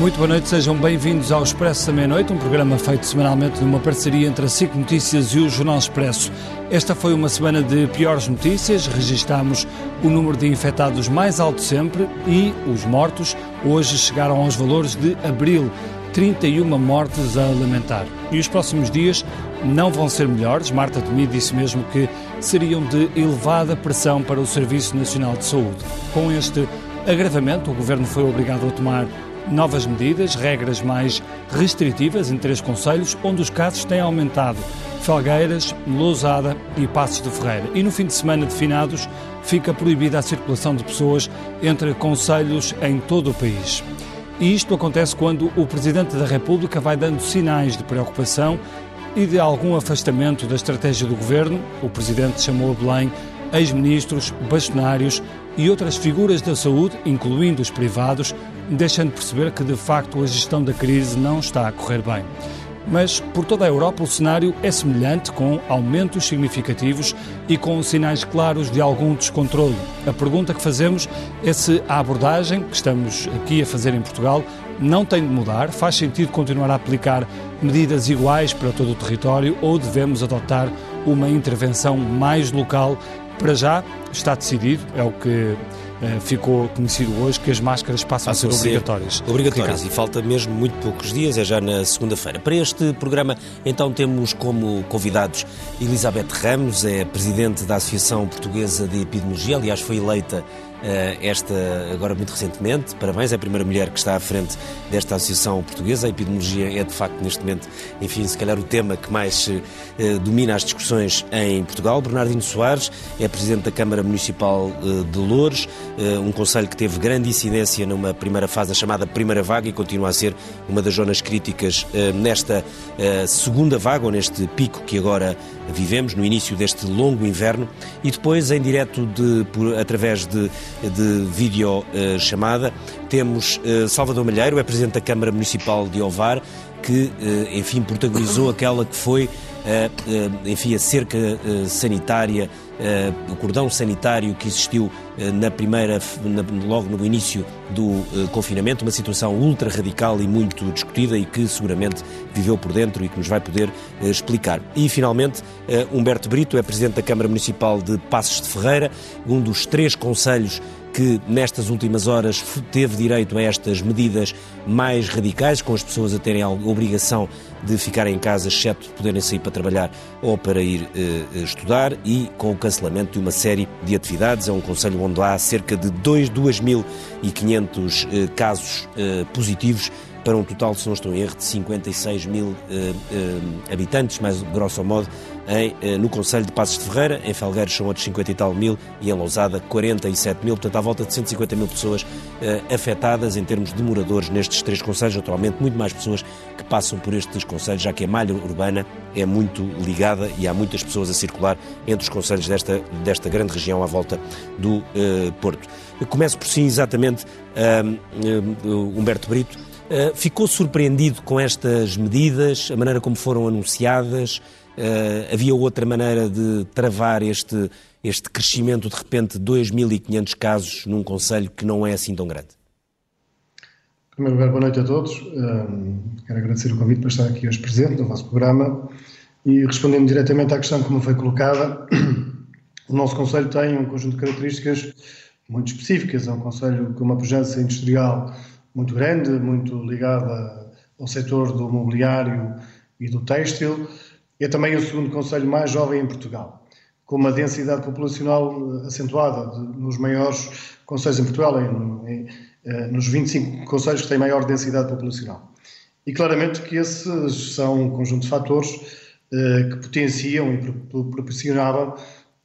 Muito boa noite, sejam bem-vindos ao Expresso da Meia-Noite, um programa feito semanalmente numa parceria entre a SIC Notícias e o Jornal Expresso. Esta foi uma semana de piores notícias, registámos o número de infectados mais alto sempre e os mortos hoje chegaram aos valores de abril, 31 mortes a lamentar. E os próximos dias não vão ser melhores. Marta Temi disse mesmo que seriam de elevada pressão para o Serviço Nacional de Saúde. Com este agravamento, o Governo foi obrigado a tomar novas medidas, regras mais restritivas em três conselhos, onde os casos têm aumentado. Felgueiras, Lousada e Passos de Ferreira. E no fim de semana de finados fica proibida a circulação de pessoas entre conselhos em todo o país. E isto acontece quando o Presidente da República vai dando sinais de preocupação e de algum afastamento da estratégia do governo. O Presidente chamou a Belém ex-ministros, bastonários e outras figuras da saúde, incluindo os privados, deixando perceber que de facto a gestão da crise não está a correr bem. Mas por toda a Europa o cenário é semelhante, com aumentos significativos e com sinais claros de algum descontrole. A pergunta que fazemos é se a abordagem que estamos aqui a fazer em Portugal não tem de mudar, faz sentido continuar a aplicar medidas iguais para todo o território ou devemos adotar uma intervenção mais local para já está decidido, é o que ficou conhecido hoje, que as máscaras passam, passam a ser obrigatórias. Obrigatórias, e falta mesmo muito poucos dias, é já na segunda-feira. Para este programa, então, temos como convidados Elizabeth Ramos, é presidente da Associação Portuguesa de Epidemiologia, aliás, foi eleita eh, esta agora muito recentemente. Parabéns, é a primeira mulher que está à frente desta associação portuguesa. A epidemiologia é de facto neste momento, enfim, se calhar o tema que mais uh, domina as discussões em Portugal. Bernardino Soares é presidente da Câmara Municipal uh, de Louros, um conselho que teve grande incidência numa primeira fase, a chamada primeira vaga, e continua a ser uma das zonas críticas nesta segunda vaga, ou neste pico que agora vivemos, no início deste longo inverno, e depois em direto de, por, através de de videochamada. Temos eh, Salvador Malheiro, é Presidente da Câmara Municipal de Ovar, que, eh, enfim, protagonizou aquela que foi, eh, enfim, a cerca sanitária, o cordão sanitário que existiu na primeira, logo no início do confinamento, uma situação ultra radical e muito discutida e que seguramente viveu por dentro e que nos vai poder explicar. E, finalmente, Humberto Brito é Presidente da Câmara Municipal de Passos de Ferreira, um dos três conselhos que nestas últimas horas teve direito a estas medidas mais radicais, com as pessoas a terem a obrigação de ficar em casa, exceto poderem sair para trabalhar ou para ir eh, estudar, e com o cancelamento de uma série de atividades. É um conselho onde há cerca de 2.500 eh, casos eh, positivos para um total, se não estou em erro, de 56 mil eh, eh, habitantes, mais grosso modo, em, eh, no Conselho de Passos de Ferreira, em Felgueiros são outros 50 e tal mil e em Lousada 47 mil, portanto à volta de 150 mil pessoas afetadas em termos de moradores nestes três conselhos, atualmente muito mais pessoas que passam por estes conselhos, já que a malha urbana é muito ligada e há muitas pessoas a circular entre os conselhos desta, desta grande região à volta do Porto. começo por si exatamente, Humberto Brito, Uh, ficou surpreendido com estas medidas, a maneira como foram anunciadas? Uh, havia outra maneira de travar este, este crescimento de repente de 2.500 casos num Conselho que não é assim tão grande? Em primeiro lugar, boa noite a todos. Uh, quero agradecer o convite para estar aqui hoje presente no vosso programa e respondendo diretamente à questão que me foi colocada, o nosso Conselho tem um conjunto de características muito específicas. É um Conselho com uma pujança industrial muito grande, muito ligada ao setor do mobiliário e do têxtil. É também o segundo conselho mais jovem em Portugal, com uma densidade populacional acentuada de, nos maiores conselhos em Portugal, em, em, eh, nos 25 conselhos que têm maior densidade populacional. E claramente que esses são um conjunto de fatores eh, que potenciam e proporcionavam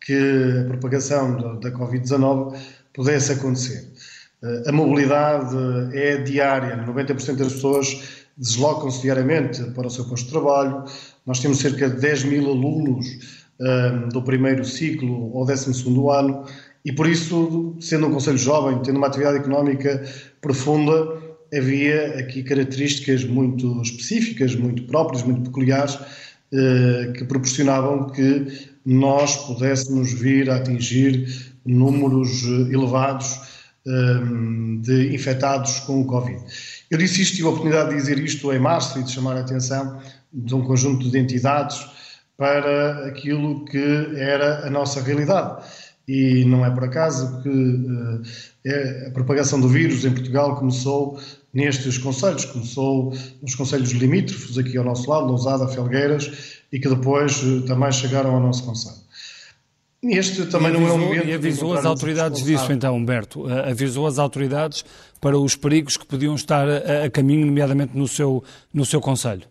que a propagação da, da Covid-19 pudesse acontecer. A mobilidade é diária, 90% das pessoas deslocam-se diariamente para o seu posto de trabalho. Nós temos cerca de 10 mil alunos um, do primeiro ciclo ou 12 ano, e por isso, sendo um Conselho jovem, tendo uma atividade económica profunda, havia aqui características muito específicas, muito próprias, muito peculiares, uh, que proporcionavam que nós pudéssemos vir a atingir números elevados de infectados com o Covid. Eu disse isto, tive a oportunidade de dizer isto em março e de chamar a atenção de um conjunto de entidades para aquilo que era a nossa realidade. E não é por acaso que uh, a propagação do vírus em Portugal começou nestes conselhos, começou nos conselhos limítrofes, aqui ao nosso lado, Lousada, Felgueiras, e que depois uh, também chegaram ao nosso conselho. Este também avisou, não é um momento. E avisou as autoridades disso, então, Humberto? Avisou as autoridades para os perigos que podiam estar a, a caminho, nomeadamente no seu, no seu Conselho?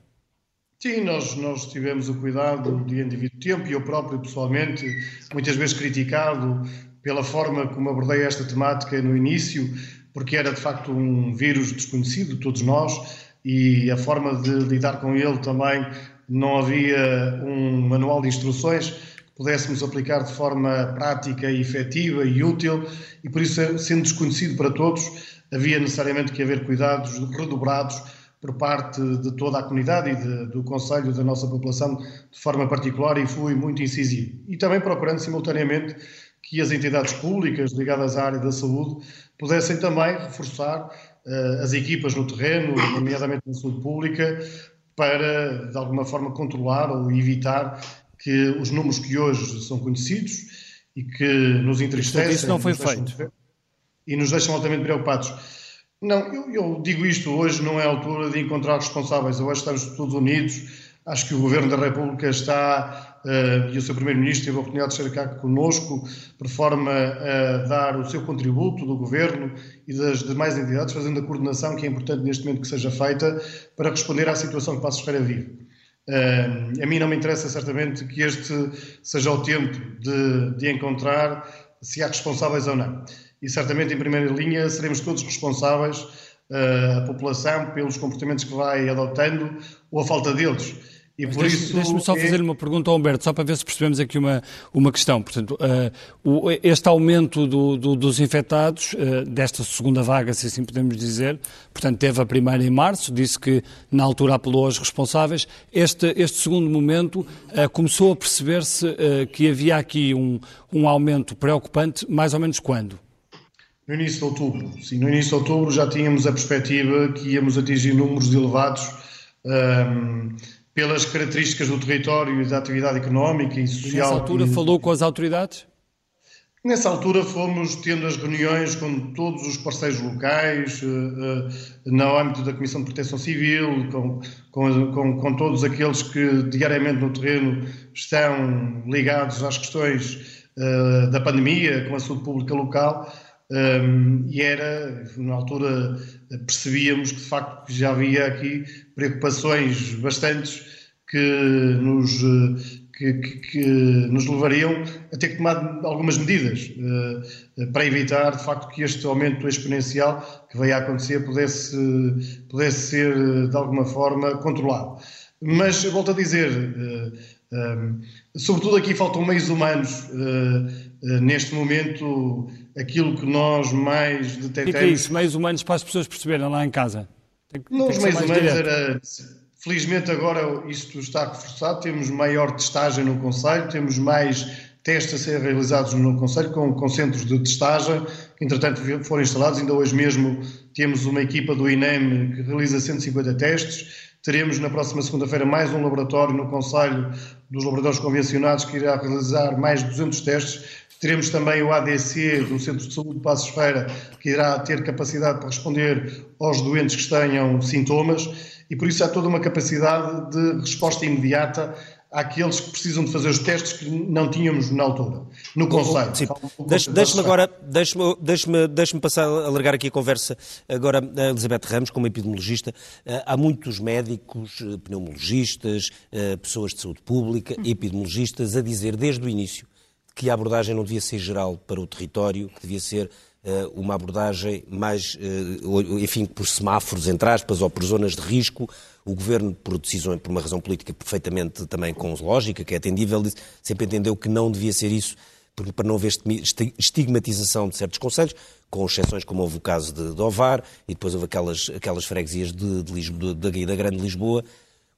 Sim, nós, nós tivemos o cuidado de indivíduo tempo e eu próprio, pessoalmente, muitas vezes criticado pela forma como abordei esta temática no início, porque era de facto um vírus desconhecido, todos nós, e a forma de lidar com ele também não havia um manual de instruções pudéssemos aplicar de forma prática efetiva e útil, e por isso, sendo desconhecido para todos, havia necessariamente que haver cuidados redobrados por parte de toda a comunidade e de, do Conselho da nossa população de forma particular e fui muito incisivo. E também procurando simultaneamente que as entidades públicas ligadas à área da saúde pudessem também reforçar uh, as equipas no terreno, nomeadamente na saúde pública, para de alguma forma controlar ou evitar que os números que hoje são conhecidos e que nos entristecem. Isso não foi feito. E nos deixam altamente preocupados. Não, eu, eu, digo isto, hoje não é a altura de encontrar responsáveis, hoje estamos todos unidos, acho que o Governo da República está, uh, e o seu Primeiro-Ministro teve a oportunidade de estar cá conosco, por forma a dar o seu contributo do Governo e das demais entidades, fazendo a coordenação que é importante neste momento que seja feita para responder à situação que Passos Ferreira vive. Uh, a mim não me interessa certamente que este seja o tempo de, de, encontrar se há responsáveis ou não. E certamente, em primeira linha, seremos todos responsáveis, uh, a população, pelos comportamentos que vai adotando ou a falta deles. E por deixe, isso. Deixe-me só é... fazer uma pergunta ao Humberto, só para ver se percebemos aqui uma, uma questão. Portanto, uh, o, este aumento do, do, dos infectados, uh, desta segunda vaga, se assim podemos dizer, portanto, teve a primeira em março, disse que na altura apelou aos responsáveis. Este, este segundo momento uh, começou a perceber-se que havia aqui um, um aumento preocupante, mais ou menos quando? No início de outubro. Sim, no início de outubro já tínhamos a perspectiva que íamos atingir números elevados. Um, pelas características do território e da atividade económica e social. Nessa altura falou com as autoridades? Nessa altura fomos tendo as reuniões com todos os parceiros locais, uh, uh, no âmbito da Comissão de Proteção Civil, com, com, com, com, todos aqueles que diariamente no terreno estão ligados às questões uh, da pandemia, com a saúde pública local, um, e era, na altura, percebíamos que de facto já havia aqui preocupações bastantes que nos, que, que, que nos levariam a ter que tomar algumas medidas uh, para evitar, de facto, que este aumento exponencial que veio a acontecer pudesse, pudesse ser, de alguma forma, controlado. Mas, volto a dizer, sobretudo aqui faltam meios humanos. Uh, neste momento, aquilo que nós mais detectamos. O que é isso? Meios humanos para as pessoas perceberem lá em casa? Tem, não, os meios humanos direto. era. Felizmente agora isto está reforçado, temos maior testagem no Conselho, temos mais testes a ser realizados no Conselho com, com centros de testagem, que entretanto foram instalados, ainda hoje mesmo temos uma equipa do INEM que realiza 150 testes, teremos na próxima segunda-feira mais um laboratório no Conselho dos laboratórios convencionados que irá realizar mais de 200 testes, Teremos também o ADC do Centro de Saúde de Passos Feira, que irá ter capacidade para responder aos doentes que tenham sintomas e por isso há toda uma capacidade de resposta imediata àqueles que precisam de fazer os testes que não tínhamos na altura, no Conselho. Deixe-me agora, deixe-me deixe deixe passar, alargar aqui a conversa agora a Elizabeth Ramos, como epidemiologista. Eh, há muitos médicos, eh, pneumologistas, eh, pessoas de saúde pública, epidemiologistas, a dizer desde o início que a abordagem não devia ser geral para o território, que devia ser uh, uma abordagem mais, uh, enfim, por semáforos, entre aspas, ou por zonas de risco. O Governo, por decisão, por uma razão política perfeitamente também com lógica, que é atendível, sempre entendeu que não devia ser isso, para não haver estigmatização de certos conselhos, com exceções como houve o caso de, de Ovar, e depois houve aquelas, aquelas freguesias de, de Lisboa, da, da Grande Lisboa.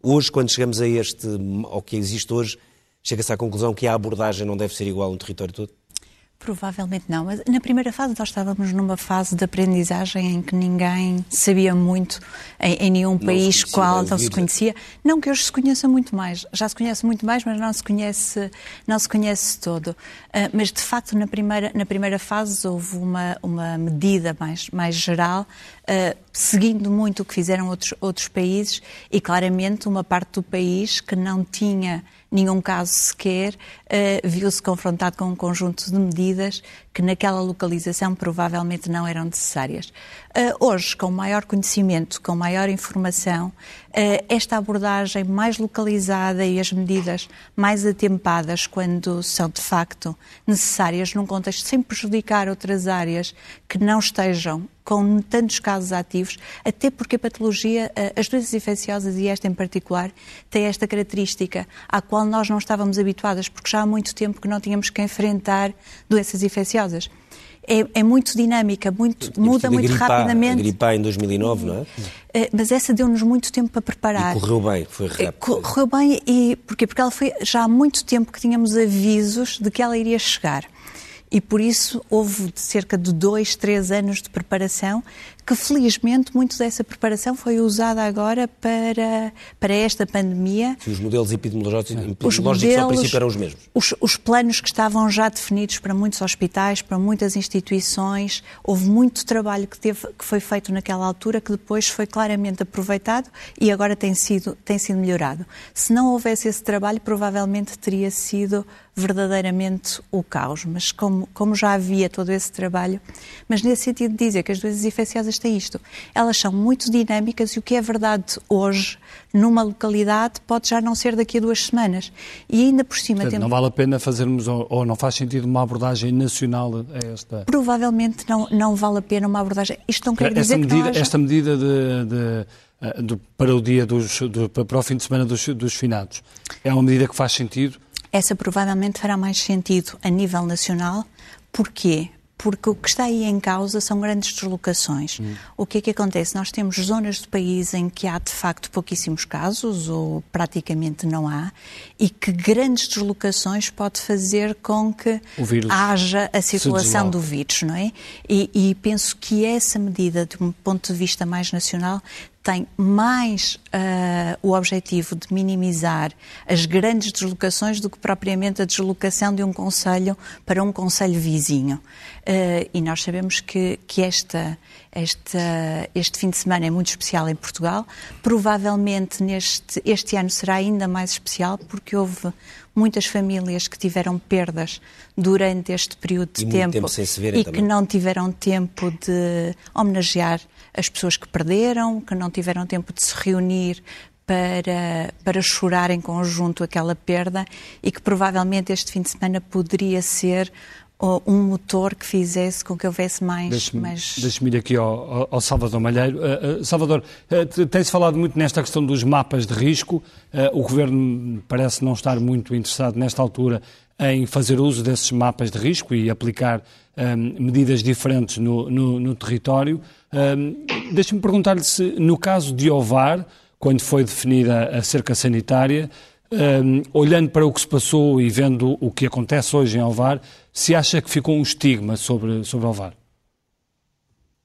Hoje, quando chegamos a este, ao que existe hoje, chega-se à conclusão que a abordagem não deve ser igual no território todo? Provavelmente não, mas na primeira fase nós estávamos numa fase de aprendizagem em que ninguém sabia muito em, em nenhum não país qual não se conhecia. Não que hoje se conheça muito mais, já se conhece muito mais, mas não se conhece, não se conhece todo. Uh, mas de facto na primeira, na primeira fase houve uma, uma medida mais, mais geral, uh, seguindo muito o que fizeram outros, outros países e claramente uma parte do país que não tinha nenhum caso sequer, uh, viu-se confrontado com um conjunto de medidas que naquela localização provavelmente não eram necessárias. Uh, hoje, com maior conhecimento, com maior informação, uh, esta abordagem mais localizada e as medidas mais atempadas quando são de facto necessárias num contexto sem prejudicar outras áreas que não estejam com tantos casos ativos, até porque a patologia, as doenças infecciosas e esta em particular, tem esta característica à qual nós não estávamos habituadas, porque já há muito tempo que não tínhamos que enfrentar doenças infecciosas. É, é, muito dinâmica, muito, muda muito rapidamente. A gripar em 2009, não é? é? Mas essa deu-nos muito tempo para preparar. E correu bem, foi rápido. Correu bem, e porquê? Porque ela foi já há muito tempo que tínhamos avisos de que ela iria chegar e por isso houve cerca de dois, três anos de preparação que felizmente muito dessa preparação foi usada agora para, para esta pandemia. Sim, os modelos epidemiológicos, epidemiológicos os modelos, ao princípio eram os mesmos. Os, os, planos que estavam já definidos para muitos hospitais, para muitas instituições, houve muito trabalho que, teve, que foi feito naquela altura que depois foi claramente aproveitado e agora tem sido, tem sido melhorado. Se não houvesse esse trabalho, provavelmente teria sido verdadeiramente o caos, mas como, como já havia todo esse trabalho, mas nesse sentido de dizer que as doenças infecciosas têm isto. Elas são muito dinâmicas e o que é verdade hoje, numa localidade, pode já não ser daqui a duas semanas. E ainda por cima Portanto, temos... Não vale a pena fazermos, ou não faz sentido uma abordagem nacional a esta... Provavelmente não, não vale a pena uma abordagem... Isto não quer dizer esta medida, que haja... Esta medida de, de... Eh, para o dia dos, do, para o fim de semana dos, dos finados. É uma medida que faz sentido? Essa provavelmente fará mais sentido a nível nacional. Porquê? Porque o que está aí em causa são grandes deslocações. Hum. O que é que acontece? Nós temos zonas do país em que há de facto pouquíssimos casos ou praticamente não há e que grandes deslocações pode fazer com que haja a circulação do vírus, não é? E, e penso que essa medida, de um ponto de vista mais nacional, tem mais uh, o objetivo de minimizar as grandes deslocações do que propriamente a deslocação de um conselho para um conselho vizinho. Uh, e nós sabemos que, que esta, esta, este fim de semana é muito especial em Portugal. Provavelmente neste este ano será ainda mais especial porque houve muitas famílias que tiveram perdas durante este período de e tempo, tempo e também. que não tiveram tempo de homenagear as pessoas que perderam, que não tiveram tempo de se reunir para, para chorar em conjunto aquela perda e que provavelmente este fim de semana poderia ser um motor que fizesse com que houvesse mais... Deixe-me mais... deixe ir aqui ao, ao, Salvador Malheiro. Uh, uh, Salvador, uh, tem-se falado muito nesta questão dos mapas de risco. o Governo parece não estar muito interessado nesta altura em fazer uso desses mapas de risco e aplicar um, medidas diferentes no, no, no território. Um, Deixe-me perguntar-lhe se, no caso de Ovar, quando foi definida a cerca sanitária, um, olhando para o que se passou e vendo o que acontece hoje em Ovar, se acha que ficou um estigma sobre, sobre Ovar?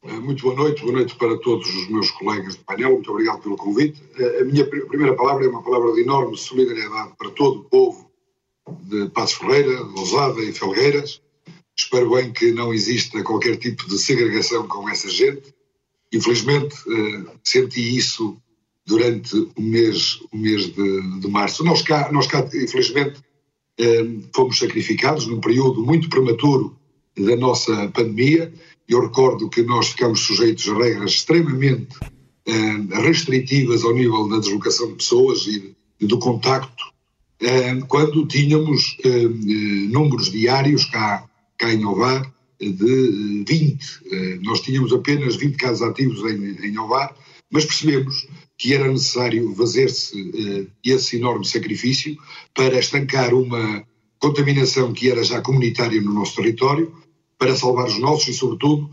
Eh, muito boa noite, boa noite para todos os meus colegas de painel, muito obrigado pelo convite. Eh, a minha primeira palavra é uma palavra de enorme solidariedade para todo o povo de Passos Ferreira, de Lousada e Felgueiras. Espero bem que não exista qualquer tipo de segregação com essa gente. Infelizmente, eh, senti isso durante o mês, o mês de, de março. Nós cá, nós cá, infelizmente, eh, fomos sacrificados num período muito prematuro da nossa pandemia. Eu recordo que nós ficamos sujeitos a regras extremamente eh, restritivas ao nível da deslocação de pessoas e do contacto quando tínhamos números diários cá, cá em Ovar de 20. Nós tínhamos apenas 20 casos ativos em, em Ovar, mas percebemos que era necessário fazer-se esse enorme sacrifício para estancar uma contaminação que era já comunitária no nosso território, para salvar os nossos e, sobretudo,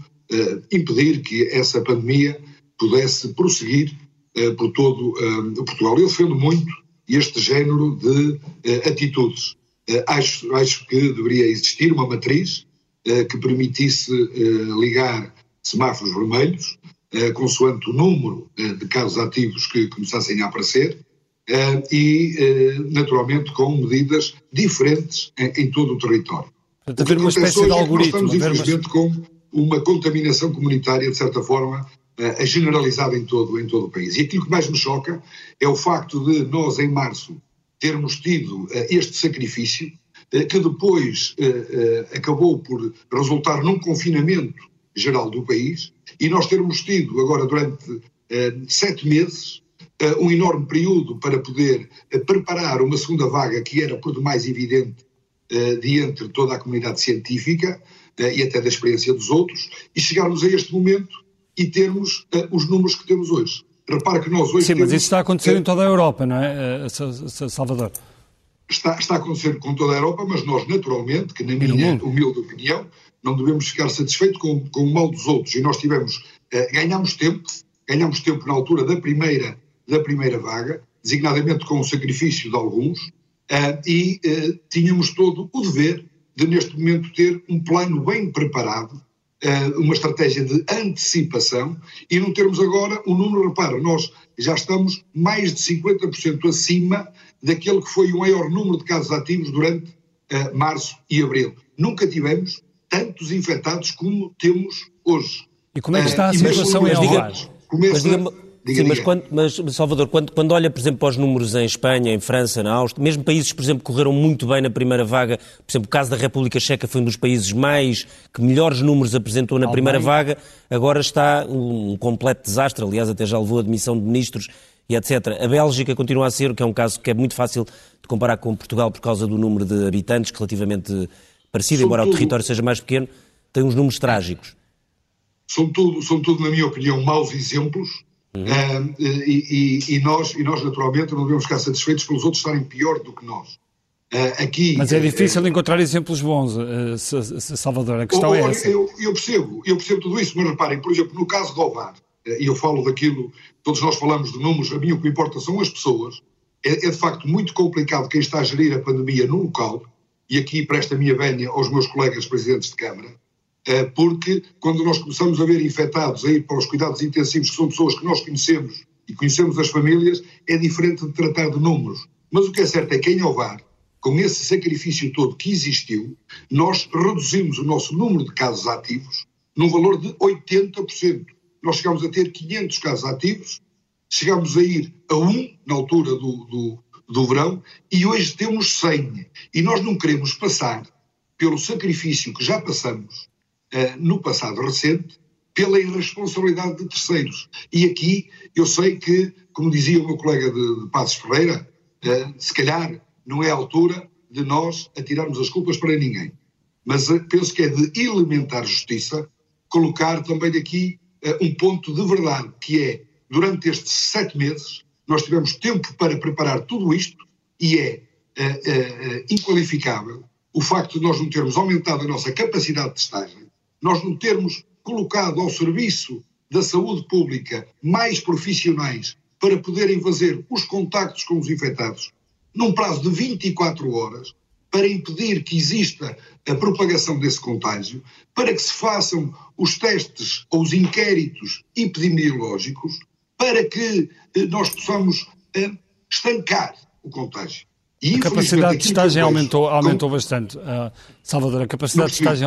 impedir que essa pandemia pudesse prosseguir por todo o Portugal. Eu defendo muito este género de atitudes. Acho, acho que deveria existir uma matriz que permitisse ligar semáforos vermelhos, consoante o número de casos ativos que começassem a aparecer, e, naturalmente, com medidas diferentes em, todo o território. Portanto, haver uma espécie de algoritmo. Nós estamos, infelizmente, com uma contaminação comunitária, de certa forma, generalizada em todo, em todo o país. E aquilo que mais me choca é o facto de nós, em março, termos tido este sacrifício, que depois acabou por resultar num confinamento geral do país, e nós termos tido agora durante sete meses um enorme período para poder preparar uma segunda vaga que era por demais evidente diante de toda a comunidade científica e até da experiência dos outros, e chegarmos a este momento e termos os números que temos hoje. Repara que nós hoje. Sim, temos, mas isso está a acontecer em toda a Europa, não é, Salvador? Está, está a acontecer com toda a Europa, mas nós, naturalmente, que na minha humilde opinião, não devemos ficar satisfeitos com, com o mal dos outros. E nós tivemos, ganhamos tempo, ganhamos tempo na altura da primeira, da primeira vaga, designadamente com o sacrifício de alguns, e tínhamos todo o dever de, neste momento, ter um plano bem preparado eh, uma estratégia de antecipação e não termos agora um número, repara, nós já estamos mais de 50% acima daquele que foi o maior número de casos ativos durante uh, março e abril. Nunca tivemos tantos infectados como temos hoje. E como é que está a situação em Algarve? Começa, Diga, Sim, mas, quando, mas, Salvador, quando, quando olha, por exemplo, para os números em Espanha, em França, na Áustria, mesmo países, por exemplo, que correram muito bem na primeira vaga, por exemplo, o caso da República Checa foi um dos países mais, que melhores números apresentou na primeira vaga, agora está um, um completo desastre, aliás, até já levou a admissão de ministros e etc. A Bélgica continua a ser, que é um caso que é muito fácil de comparar com Portugal por causa do número de habitantes, relativamente parecido, embora o território seja mais pequeno, tem uns números trágicos. São tudo, são tudo, na minha opinião, maus exemplos Uhum. e, e, e, nós, e nós, naturalmente, não devemos ficar satisfeitos pelos outros estarem pior do que nós. Uh, aqui, Mas é difícil uh, encontrar exemplos bons, uh, Salvador. A questão é essa. Eu, eu, percebo, eu percebo tudo isso, mas reparem, por exemplo, no caso do Ovar, e eu falo daquilo, todos nós falamos de números, a mim o que importa são as pessoas. É, é de facto muito complicado quem está a gerir a pandemia no local, e aqui presta a minha vénia aos meus colegas presidentes de Câmara, eh, porque quando nós começamos a ver infectados a ir para os cuidados intensivos, que são pessoas que nós conhecemos e conhecemos as famílias, é diferente de tratar de números. Mas o que é certo é que em Ovar, com esse sacrifício todo que existiu, nós reduzimos o nosso número de casos ativos num valor de 80%. Nós chegamos a ter 500 casos ativos, chegamos a ir a 1 na altura do, do, do verão e hoje temos 100. E nós não queremos passar pelo sacrifício que já passamos uh, no passado recente pela irresponsabilidade de terceiros. E aqui eu sei que, como dizia o meu colega de, de Passos Ferreira, uh, se calhar não é a altura de nós atirarmos as culpas para ninguém. Mas uh, penso que é de elementar justiça colocar também aqui um ponto de verdade, que é, durante estes sete meses, nós tivemos tempo para preparar tudo isto e é inqualificável o facto de nós não termos aumentado a nossa capacidade de testagem, nós não termos colocado ao serviço da saúde pública mais profissionais para poderem fazer os contactos com os infectados num prazo de 24 horas para impedir que exista a propagação desse contágio, para que se façam os testes ou os inquéritos epidemiológicos, para que eh, nós possamos eh, estancar o contágio. E, a capacidade de testagem aumentou, aumentou bastante. Uh, Salvador, a capacidade, de testagem,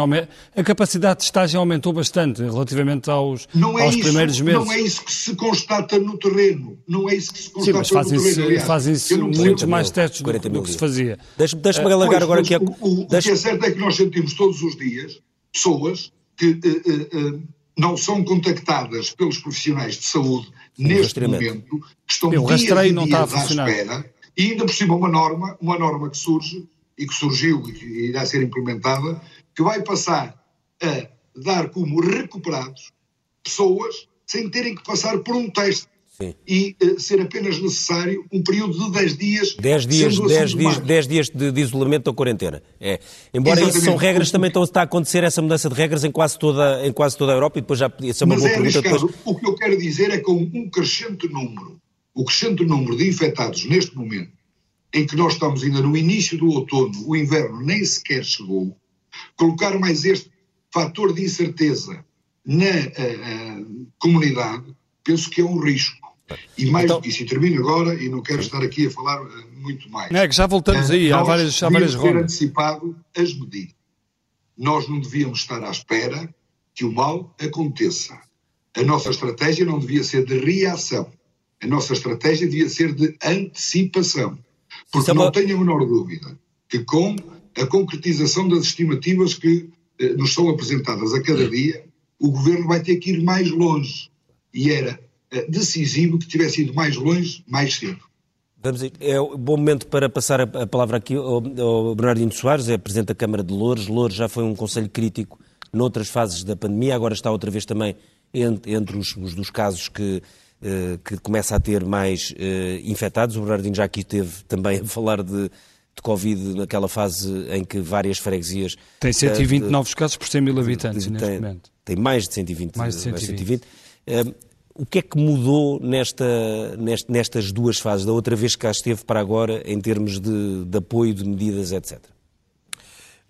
a capacidade de testagem aumentou bastante relativamente aos, é aos isso, primeiros meses. Não é isso que se constata no terreno. Não é isso que se constata Sim, mas fazem no terreno. Fazem-se muitos mais testes do, do, que se fazia. Deixa-me deixa uh, alargar agora aqui. O, o, o que é certo é que nós sentimos todos os dias pessoas que uh, uh, não são contactadas pelos profissionais de saúde Sim, neste momento, que estão o dias e não dias à espera e ainda por cima uma norma, uma norma que surge e que surgiu e que irá ser implementada, que vai passar a dar como recuperados pessoas sem terem que passar por um teste Sim. e uh, ser apenas necessário um período de 10 dias. 10 dias, 10 dias, 10 dias de, de, isolamento ou quarentena. É. Embora Exatamente. isso são regras, também estão, está a acontecer essa mudança de regras em quase toda, em quase toda a Europa e depois já podia ser uma Mas boa é pergunta. Depois... O que eu quero dizer é que com um crescente número o crescente número de infectados neste momento, em que nós estamos ainda no início do outono, o inverno nem sequer chegou, colocar mais este fator de incerteza na uh, uh, comunidade, penso que é um risco. E mais então, do que isso, e termino agora, e não quero estar aqui a falar uh, muito mais. É que já voltamos aí, há várias, há várias ter antecipado as medidas. Nós não devíamos estar à espera que o mal aconteça. A nossa estratégia não devia ser de reação. A nossa estratégia devia ser de antecipação. Porque não tenho a menor dúvida que com a concretização das estimativas que eh, nos são apresentadas a cada dia, o governo vai ter que ir mais longe. E era eh, decisivo que tivesse ido mais longe, mais cedo. Vamos é um bom momento para passar a palavra aqui ao, ao Bernardino Soares, é Presidente da Câmara de Louros. Louros já foi um conselho crítico noutras fases da pandemia, agora está outra vez também entre, entre os, os, dos casos que, uh, que começa a ter mais uh, infectados. O Bernardino já aqui teve também a falar de, de Covid naquela fase em que várias freguesias... Tem 120 uh, eh, novos casos por 100 mil habitantes tem, neste momento. Tem mais de 120. Mais de 120. Mais 120. O que é que mudou nesta, nestas duas fases, da outra vez que cá esteve para agora, em termos de, de apoio, de medidas, etc.?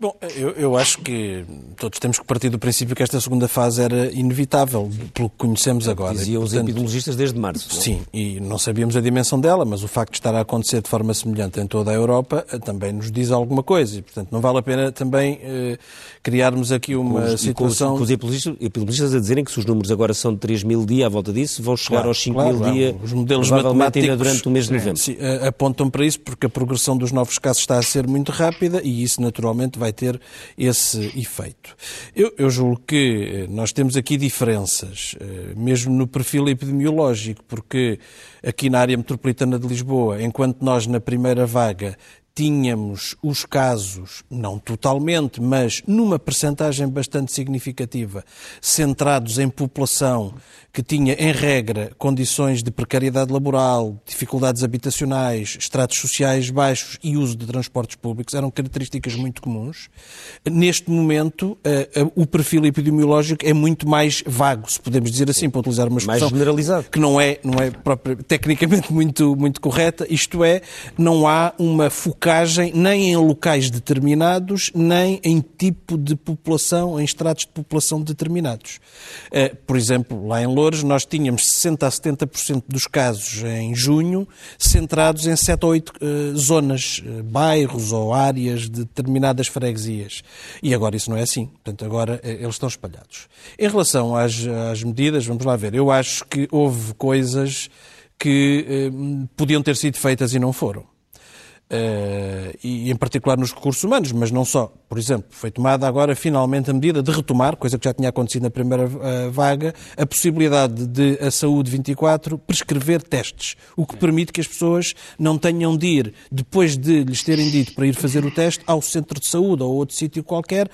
Bom, eu, eu, acho que todos temos que partir do princípio que esta segunda fase era inevitável, pelo que conhecemos agora. Diziam os epidemiologistas desde março. Não? É? Sim, e não sabíamos a dimensão dela, mas o facto de estar a acontecer de forma semelhante em toda a Europa eh, também nos diz alguma coisa. E, portanto, não vale a pena também eh, criarmos aqui uma os, situação... Com os, com os epidemiologistas a dizerem que se os números agora são de 3 mil dia à volta disso, vão chegar claro, aos 5 claro, mil dia, os modelos matemáticos ainda durante o mês de novembro. Sim, eh, apontam para isso porque a progressão dos novos casos está a ser muito rápida e isso naturalmente vai ter esse efeito. Eu, eu julgo que eh, nós temos aqui diferenças, eh, mesmo no perfil epidemiológico, porque aqui na área metropolitana de Lisboa, enquanto nós na primeira vaga tínhamos os casos, não totalmente, mas numa percentagem bastante significativa, centrados em população que tinha, em regra, condições de precariedade laboral, dificuldades habitacionais, estratos sociais baixos e uso de transportes públicos, eram características muito comuns. Neste momento, eh, eh, o perfil epidemiológico é muito mais vago, se podemos dizer assim, para utilizar uma expressão mais generalizado. que não é, não é própria, tecnicamente muito, muito correta, isto é, não há uma nem em locais determinados, nem em tipo de população, em estratos de população determinados. Eh, por exemplo, lá em valores, nós tínhamos 60% a 70% dos casos em junho centrados em 7 ou 8 uh, zonas, uh, bairros ou áreas de determinadas freguesias. E agora isso não é assim. Portanto, agora eles estão espalhados. Em relação às, às medidas, vamos lá ver, eu acho que houve coisas que podiam ter sido feitas e não foram. Uh, e em particular nos recursos humanos, mas não só. Por exemplo, foi tomada agora finalmente a medida de retomar, coisa que já tinha acontecido na primeira uh, vaga, a possibilidade de a Saúde 24 prescrever testes, o que permite que as pessoas não tenham de ir, depois de lhes terem dito para ir fazer o teste, ao centro de saúde ou outro sítio qualquer,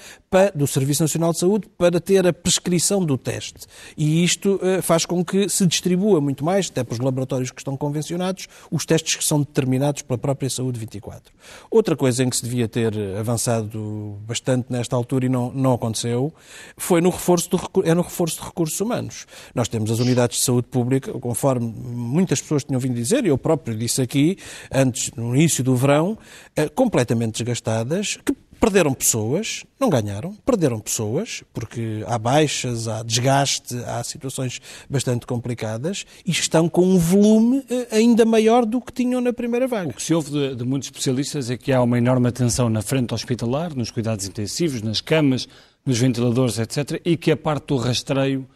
do Serviço Nacional de Saúde, para ter a prescrição do teste. E isto uh, faz com que se distribua muito mais, até para os laboratórios que estão convencionados, os testes que são determinados pela própria Saúde 24. 2024. Outra coisa em que se devia ter avançado bastante nesta altura e não, não aconteceu foi no reforço, do, é no reforço de recursos humanos. Nós temos as unidades de saúde pública, conforme muitas pessoas tinham vindo dizer, e eu próprio disse aqui, antes, no início do verão, eh, completamente desgastadas, que Perderam pessoas, não ganharam, perderam pessoas, porque há baixas, há desgaste, há situações bastante complicadas e estão com um volume eh, ainda maior do que tinham na primeira vaga. O que se ouve de, de muitos especialistas é que há uma enorme atenção na frente hospitalar, nos cuidados intensivos, nas camas, nos ventiladores, etc., e que a parte do rastreio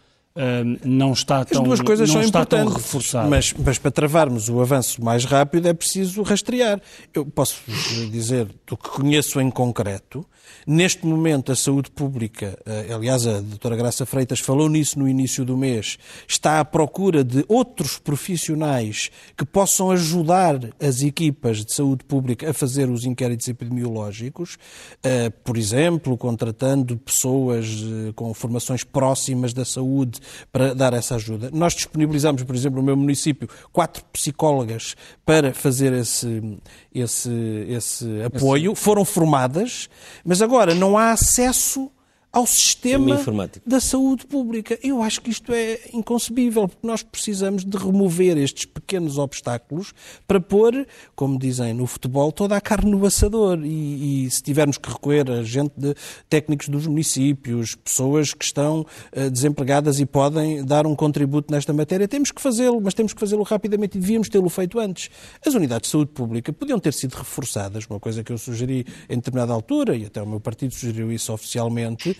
não está tão, As duas coisas não são está tão reforçado. Mas, mas para travarmos o avanço mais rápido é preciso rastrear. Eu posso dizer do que conheço em concreto. Neste momento, a saúde pública, eh, aliás, a doutora Graça Freitas falou nisso no início do mês, está à procura de outros profissionais que possam ajudar as equipas de saúde pública a fazer os inquéritos epidemiológicos, eh, por exemplo, contratando pessoas eh, com formações próximas da saúde para dar essa ajuda. Nós disponibilizamos, por exemplo, no meu município, quatro psicólogas para fazer esse, esse, esse apoio. Foram formadas, mas agora não há acesso ao sistema da saúde pública. Eu acho que isto é inconcebível, porque nós precisamos de remover estes pequenos obstáculos para pôr, como dizem no futebol, toda a carne no assador. E, e se tivermos que recorrer a gente de técnicos dos municípios, pessoas que estão uh, desempregadas e podem dar um contributo nesta matéria, temos que fazê-lo, mas temos que fazê-lo rapidamente e devíamos tê-lo feito antes. As unidades de saúde pública podiam ter sido reforçadas, uma coisa que eu sugeri em determinada altura, e até o meu partido sugeriu isso oficialmente,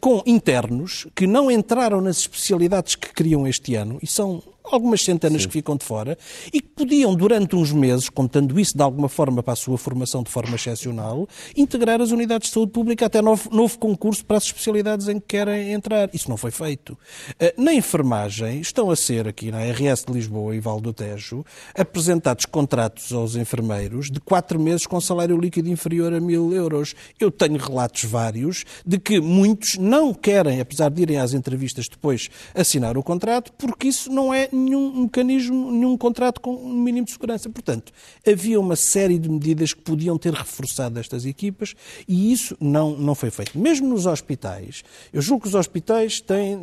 com internos que não entraram nas especialidades que queriam este ano, e são algumas centenas Sim. que ficam de fora, e que podiam, durante uns meses, contando isso de alguma forma para a sua formação de forma excepcional, integrar as unidades de saúde pública até novo, novo concurso para as especialidades em que querem entrar. Isso não foi feito. Eh, na enfermagem, estão a ser, aqui na RS de Lisboa e Val do Tejo, apresentados contratos aos enfermeiros de quatro meses com salário líquido inferior a mil euros. Eu tenho relatos vários de que muitos não querem, apesar de irem às entrevistas depois assinar o contrato, porque isso não é nenhum mecanismo, nenhum contrato com um mínimo de segurança. Portanto, havia uma série de medidas que podiam ter reforçado estas equipas e isso não, não foi feito. Mesmo nos hospitais, eu julgo que os hospitais têm uh,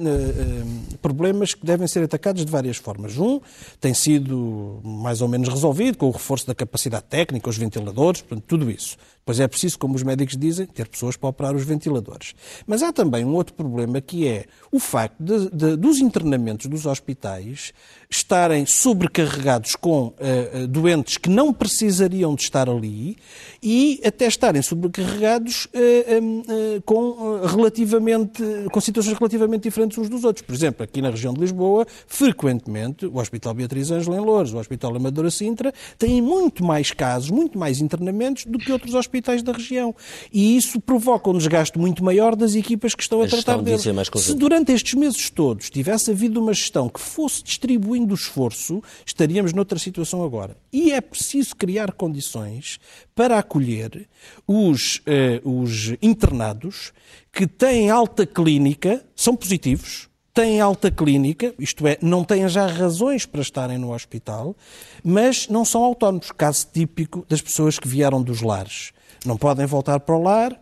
problemas que devem ser atacados de várias formas. Um tem sido mais ou menos resolvido com o reforço da capacidade técnica, os ventiladores, portanto, tudo isso. Pois é preciso, como os médicos dizem, ter pessoas para operar os ventiladores. Mas há também um outro problema que é o facto de, de, dos internamentos dos hospitais estarem sobrecarregados com uh, doentes que não precisariam de estar ali e até estarem sobrecarregados uh, uh, com, relativamente, com situações relativamente diferentes uns dos outros. Por exemplo, aqui na região de Lisboa, frequentemente, o Hospital Beatriz Ângela em Lourdes, o Hospital Amadora Sintra, têm muito mais casos, muito mais internamentos do que outros hospitais da região. E isso provoca um desgaste muito maior das equipas que estão a, a tratar deles. Se durante estes meses todos tivesse havido uma gestão que fosse distribuindo do esforço, estaríamos noutra situação agora. E é preciso criar condições para acolher os, eh, os internados que têm alta clínica, são positivos, têm alta clínica, isto é, não têm já razões para estarem no hospital, mas não são autónomos. Caso típico das pessoas que vieram dos lares. Não podem voltar para o lar,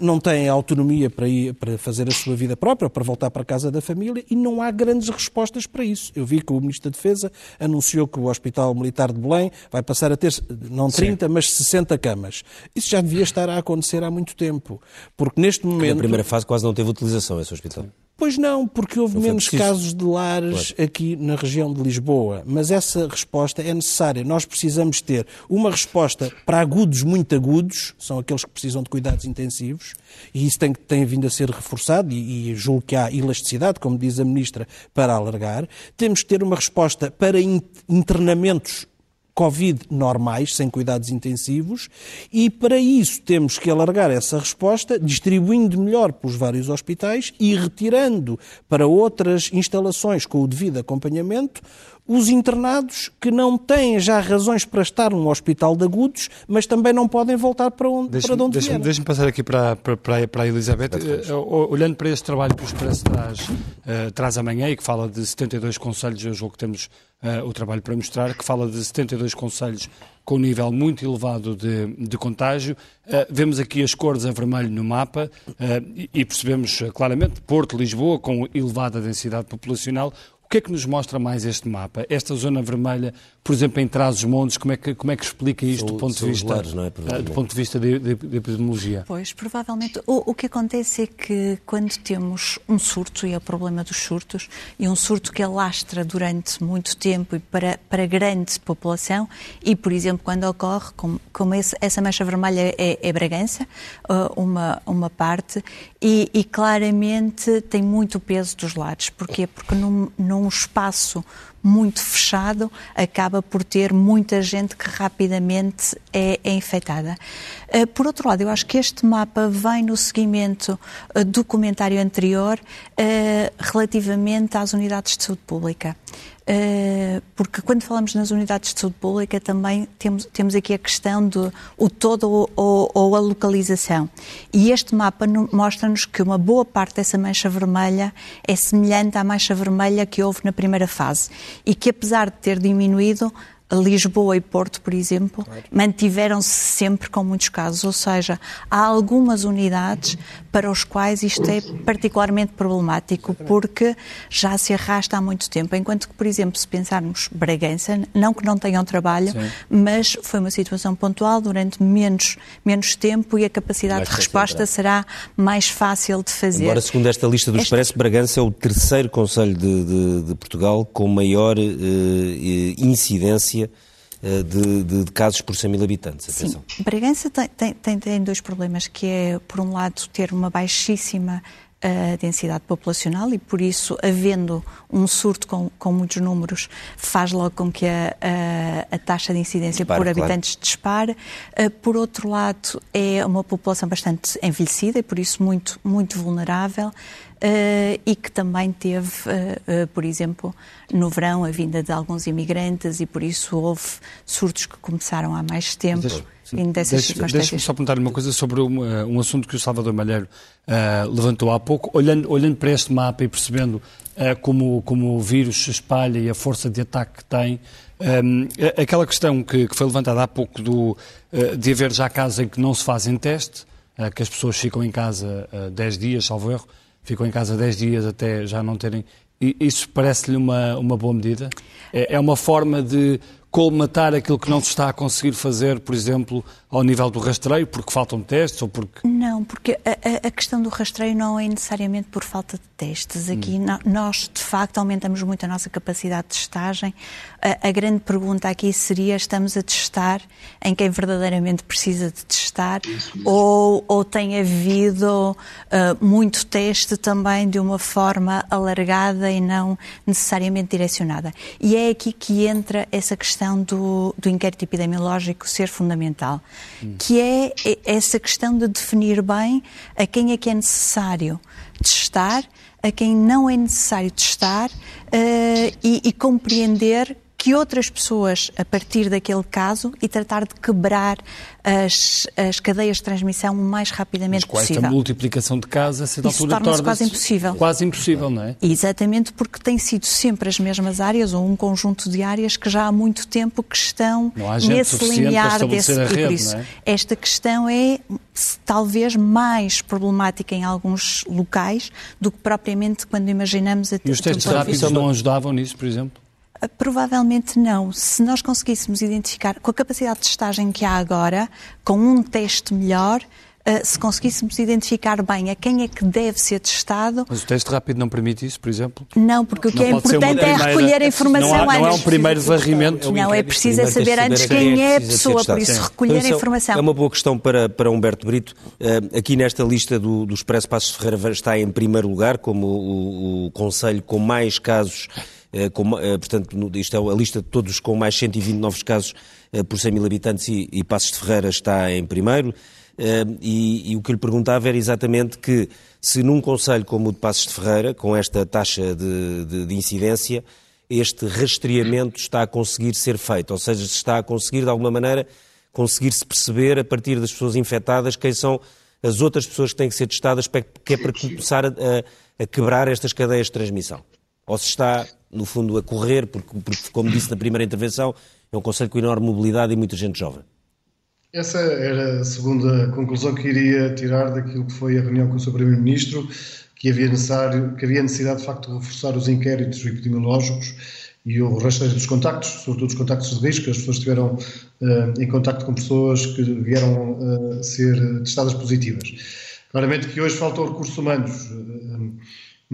não têm autonomia para, ir, para fazer a sua vida própria, para voltar para a casa da família, e não há grandes respostas para isso. Eu vi que o Ministro da Defesa anunciou que o Hospital Militar de Belém vai passar a ter, não 30, Sim. mas 60 camas. Isso já devia estar a acontecer há muito tempo, porque neste momento... Que na primeira fase quase não teve utilização esse hospital. Pois não, porque houve não menos casos de lares claro. aqui na região de Lisboa. Mas essa resposta é necessária. Nós precisamos ter uma resposta para agudos muito agudos, são aqueles que precisam de cuidados intensivos, e isso tem, tem vindo a ser reforçado, e, e julgo que há elasticidade, como diz a Ministra, para alargar. Temos que ter uma resposta para internamentos Covid normais, sem cuidados intensivos, e para isso temos que alargar essa resposta, distribuindo melhor pelos vários hospitais e retirando para outras instalações com o devido acompanhamento os internados que não têm já razões para estar num hospital de agudos, mas também não podem voltar para onde, deixa para onde deixa vieram. Deixa-me passar aqui para, para, para a Elizabeth. Uh, olhando para este trabalho que o Expresso traz, uh, traz amanhã e que fala de 72 conselhos, eu julgo que temos uh, o trabalho para mostrar, que fala de 72 conselhos com um nível muito elevado de, de contágio. Uh, vemos aqui as cores a vermelho no mapa uh, e, e, percebemos claramente Porto, Lisboa, com elevada densidade populacional que é que nos mostra mais este mapa? Esta zona vermelha, por exemplo, em Trás-os-Montes, como, é que, como é que explica isto do, ponto de vista, lares, é? Ah, do ponto de vista de, de, de epidemiologia? Pois, provavelmente. O, o, que acontece é que quando temos um surto, e é o problema dos surtos, e um surto que alastra durante muito tempo e para, para grande população, e, por exemplo, quando ocorre, como, como esse, essa mancha vermelha é, é Bragança, ah, uma, uma parte, e, e, claramente tem muito peso dos lados. Porquê? Porque num, num espaço muito fechado acaba por ter muita gente que rapidamente é, é infectada. Uh, por outro lado, eu acho que este mapa vem no seguimento uh, do comentário anterior uh, relativamente às unidades de saúde pública. Eh, porque quando falamos nas unidades de saúde pública também temos, temos aqui a questão do o todo ou, ou, ou a localização. E este mapa mostra-nos que uma boa parte dessa mancha vermelha é semelhante à mancha vermelha que houve na primeira fase e que apesar de ter diminuído, Lisboa e Porto, por exemplo, claro. mantiveram-se sempre com muitos casos, ou seja, há algumas unidades para os quais isto é particularmente problemático, porque já se arrasta há muito tempo, enquanto que, por exemplo, se pensarmos Bragança, não que não tenham trabalho, Sim. mas foi uma situação pontual durante menos, menos tempo e a capacidade mais de resposta será mais fácil de fazer. Agora, segundo esta lista do Expresso, Bragança é o terceiro Conselho de, de, de Portugal com maior uh, incidência eh, de, de, de, casos por 100 mil habitantes. Atenção. Sim, Bragança tem, tem, tem, dois problemas, que é, por um lado, ter uma baixíssima uh, densidade populacional e, por isso, havendo um surto com, com muitos números, faz logo com que a, a, a taxa de incidência dispara, por habitantes claro. dispare. Uh, por outro lado, é uma população bastante envelhecida e, por isso, muito, muito vulnerável. Uh, e que também teve, uh, uh, por exemplo, no verão, a vinda de alguns imigrantes e por isso houve surtos que começaram há mais tempo. Deixa-me só perguntar uma coisa sobre um, um, assunto que o Salvador Malheiro levantou há pouco. Olhando, olhando para este mapa e percebendo como, como o vírus se espalha e a força de ataque que tem, um, aquela questão que, que, foi levantada há pouco do, de haver já casos em que não se fazem teste, que as pessoas ficam em casa 10 dias, salvo erro, ficam em casa 10 dias até já não terem. Isso parece-lhe uma, uma boa medida? É, é uma forma de colmatar aquilo que não se está a conseguir fazer, por exemplo, ao nível do rastreio, porque faltam testes ou porque... Não, porque a, a questão do rastreio não é necessariamente por falta de testes. Aqui hum. nós, de facto, aumentamos muito a nossa capacidade de testagem. A, a, grande pergunta aqui seria, estamos a testar em quem verdadeiramente precisa de testar ou, ou tem havido uh, muito teste também de uma forma alargada e não necessariamente direcionada. E é aqui que entra essa questão do, do inquérito epidemiológico ser fundamental que é essa questão de definir bem a quem é que é necessário testar, a quem não é necessário testar uh, e, e compreender que outras pessoas, a partir daquele caso, e tratar de quebrar as, as cadeias de transmissão o mais rapidamente Mas com possível. esta multiplicação de casos, a certa Isso altura torna-se quase impossível. Quase impossível, não é? Exatamente, porque tem sido sempre as mesmas áreas, ou um conjunto de áreas que já há muito tempo que estão nesse limiar desse. Rede, isso, é? esta questão é talvez mais problemática em alguns locais do que propriamente quando imaginamos a E os testes rápidos não ajudavam nisso, por exemplo? Provavelmente não. Se nós conseguíssemos identificar, com a capacidade de testagem que há agora, com um teste melhor, Uh, se conseguíssemos identificar bem a quem é que deve ser testado. Mas o teste rápido não permite isso, por exemplo? Não, porque o que não é importante é recolher a informação não há, antes. Não é um primeiro varrimento. Não, é preciso saber antes quem é a pessoa, por isso recolher a informação. É uma boa questão para, para Humberto Brito. Uh, aqui nesta lista do, do Expresso Passos Ferreira está em primeiro lugar como o, o, o Conselho com mais casos eh, com, eh, portanto, isto é a lista de todos com mais 120 novos casos eh, por 100 mil habitantes e, e Passos de Ferreira está em primeiro. E, e, o que lhe perguntava era exatamente que se num Conselho como o de Passos de Ferreira, com esta taxa de, de, de incidência, este rastreamento está a conseguir ser feito, ou seja, se está a conseguir de alguma maneira conseguir-se perceber a partir das pessoas infectadas quem são as outras pessoas que têm que ser testadas, que é para começar a, a quebrar estas cadeias de transmissão. Ou se está no fundo, a correr, porque, porque, como disse na primeira intervenção, é um Conselho com enorme mobilidade e muita gente jovem. Essa era a segunda conclusão que iria tirar daquilo que foi a reunião com o Sr. Primeiro-Ministro, que havia, necessário, que havia necessidade, de facto, de reforçar os inquéritos epidemiológicos e o rastreio dos contactos, sobretudo os contactos de risco, as pessoas estiveram uh, em contacto com pessoas que vieram uh, ser testadas positivas. Claramente que hoje faltam recursos humanos.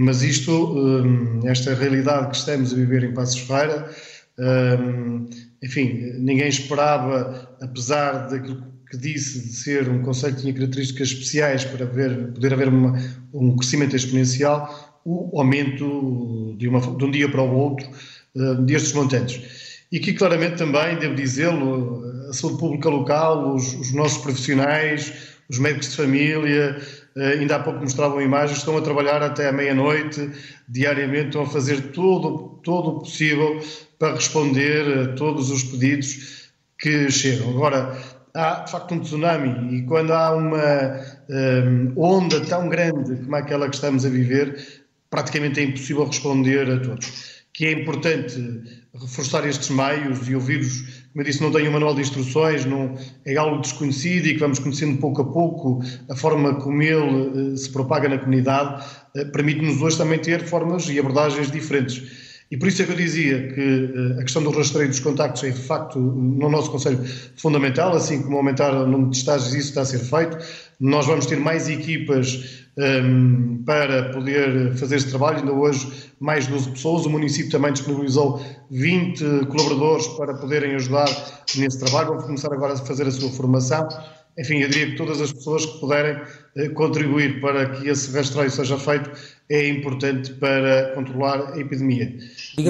Mas isto, hum, esta realidade que estamos a viver em Passos Ferreira, hum, enfim, ninguém esperava, apesar daquilo que disse de ser um conceito que tinha características especiais para poder haver uma, um crescimento exponencial, o aumento de, uma, de um dia para o outro hum, destes montantes. E aqui claramente também, devo dizê-lo, a saúde pública local, os, os nossos profissionais, os médicos de família, ainda há pouco mostravam imagens, estão a trabalhar até à meia-noite, diariamente, estão a fazer todo, todo o possível para responder a todos os pedidos que chegam. Agora, há de facto um tsunami e quando há uma um, eh, onda tão grande como aquela que estamos a viver, praticamente é impossível responder a todos. que é importante reforçar estes meios e ouvir-os, como eu disse, não tenho um manual de instruções, não, é algo desconhecido e que vamos conhecendo pouco a pouco a forma como ele uh, se propaga na comunidade, uh, permite-nos hoje também ter formas e abordagens diferentes. E por isso é que eu dizia que uh, a questão do rastreio dos contactos é, de facto, no nosso Conselho, fundamental, assim como aumentar o número de estágios, isso está a ser feito. Nós vamos ter mais equipas um, para poder fazer esse trabalho. Ainda hoje, mais 12 pessoas. O município também disponibilizou 20 colaboradores para poderem ajudar nesse trabalho. Vamos começar agora a fazer a sua formação. Enfim, eu diria que todas as pessoas que puderem eh, contribuir para que esse rastreio seja feito é importante para controlar a epidemia.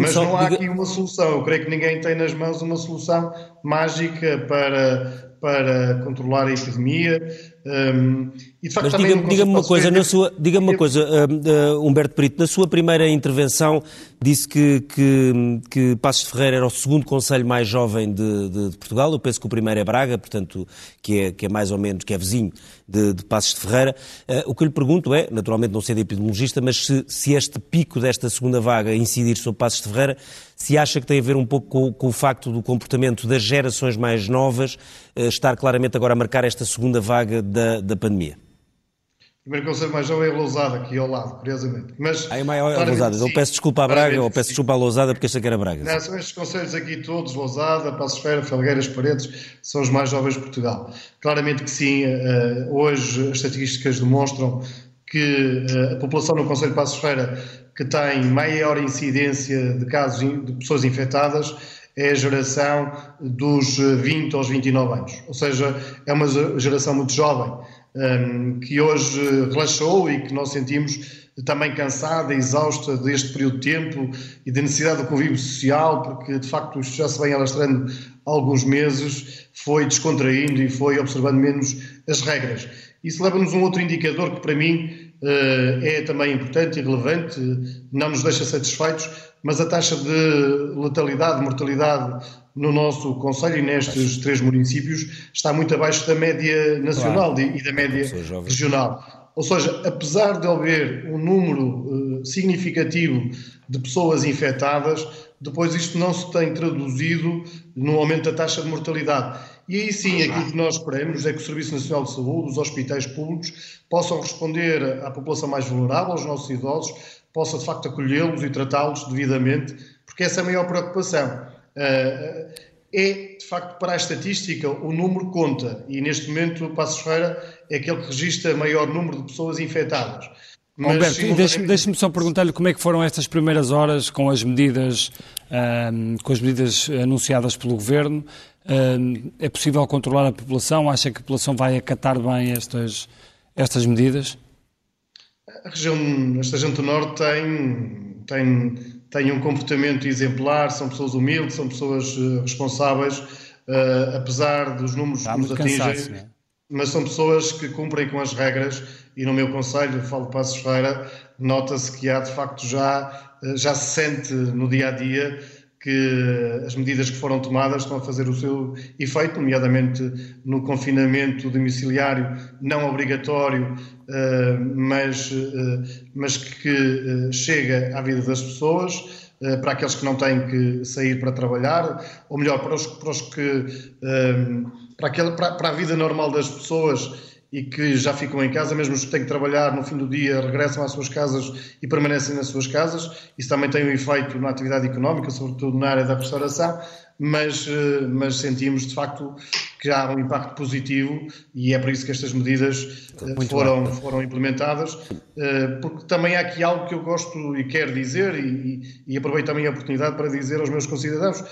Mas só, não há diga... aqui uma solução. Eu creio que ninguém tem nas mãos uma solução mágica para, para controlar a epidemia. Um, e de facto, Mas diga-me diga uma coisa, na sua, diga uma coisa uh, uh, Humberto Perito, na sua primeira intervenção disse que, que, que Passos de Ferreira era o segundo conselho mais jovem de, de, de, Portugal, eu penso que o primeiro é Braga, portanto, que é, que é mais ou menos, que é vizinho de, de Passos de Ferreira. Uh, o que eu lhe pergunto é, naturalmente não sendo epidemiologista, mas se, se este pico desta segunda vaga incidir sobre Passos de Ferreira, se acha que tem a ver um pouco com, com o facto do comportamento das gerações mais novas estar claramente agora a marcar esta segunda vaga da, da pandemia? O primeiro conselho mais jovem é Lousada, aqui ao lado, curiosamente. Mas, ah, é maior é Lousada. Então peço desculpa à Braga ou peço desculpa à Lousada porque achei que era Braga. Não, são estes conselhos aqui todos, Lousada, Passos Ferreira, Felgueiras, Paredes, são os mais jovens de Portugal. Claramente que sim, eh, hoje as estatísticas demonstram que eh, a população no Conselho de Passos Ferreira que tem maior incidência de casos de pessoas infectadas é a geração dos 20 aos 29 anos. Ou seja, é uma geração muito jovem, um, que hoje relaxou e que nós sentimos também cansada, exausta deste período de tempo e da necessidade do convívio social, porque de facto isto já se vem alastrando há alguns meses, foi descontraindo e foi observando menos as regras. Isso leva-nos a um outro indicador que para mim uh, é também importante e relevante, não nos deixa satisfeitos, mas a taxa de letalidade, mortalidade no nosso Conselho e nestes três municípios está muito abaixo da média nacional claro. e da média regional. Ou seja, apesar de haver um número uh, significativo de pessoas infectadas, depois isto não se tem traduzido no aumento da taxa de mortalidade. E aí sim, aquilo que nós esperamos é que o Serviço Nacional de Saúde, os hospitais públicos, possam responder à população mais vulnerável, aos nossos idosos, possa de facto acolhê-los e tratá-los devidamente, porque essa é a maior preocupação. Uh, é, de facto, para a estatística, o número conta, e neste momento o Passos Ferreira é aquele que registra maior número de pessoas infectadas. Mas, Humberto, deixe-me deixe só perguntar-lhe como é que foram estas primeiras horas com as medidas, com as medidas anunciadas pelo Governo. É possível controlar a população? Acha que a população vai acatar bem estas, estas medidas? A região, esta região do Norte tem, tem, tem um comportamento exemplar, são pessoas humildes, são pessoas uh, responsáveis, uh, apesar dos números que nos atingem, é? Mas são pessoas que cumprem com as regras e no meu conselho, falo de Passos Feira, nota-se que há de facto já, eh, já se sente no dia a dia que as medidas que foram tomadas estão a fazer o seu efeito, nomeadamente no confinamento domiciliário não obrigatório, eh, mas, eh, mas que eh, chega à vida das pessoas, para aqueles que não têm que sair para trabalhar, ou melhor, para os, para os que para, aquele, para, para a vida normal das pessoas e que já ficam em casa, mesmo os que têm que trabalhar no fim do dia, regressam às suas casas e permanecem nas suas casas. Isso também tem um efeito na atividade económica, sobretudo na área da restauração, mas, eh, mas sentimos de facto que há um impacto positivo e é por isso que estas medidas eh, foram, foram implementadas. Eh, porque também há aqui algo que eu gosto e quero dizer, e, e aproveito também a oportunidade para dizer aos meus concidadãos: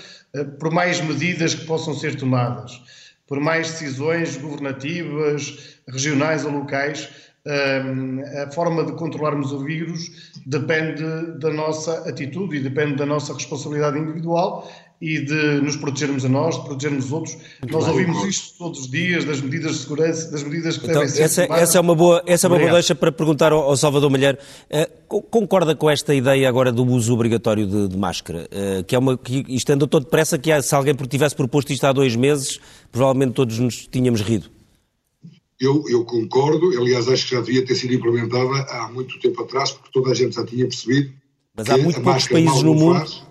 por mais medidas que possam ser tomadas por mais decisões governativas, regionais ou locais, a forma de controlarmos o vírus depende da nossa atitude e depende da nossa responsabilidade individual e de nos protegermos a nós, de protegermos os outros. Muito nós bem, ouvimos isto todos os dias, das medidas de segurança, das medidas que então, devem ser essa, essa é uma boa Essa é uma boa deixa para perguntar ao, ao Salvador Malheiro. Uh, concorda com esta ideia agora do uso obrigatório de, de máscara? Uh, que é uma, que isto anda todo depressa, que se alguém tivesse proposto isto há dois meses, provavelmente todos nos tínhamos rido. Eu, eu, concordo, aliás, acho que já devia ter sido implementada há muito tempo atrás, porque toda a gente já tinha percebido Mas há muito poucos países no mundo. Faz,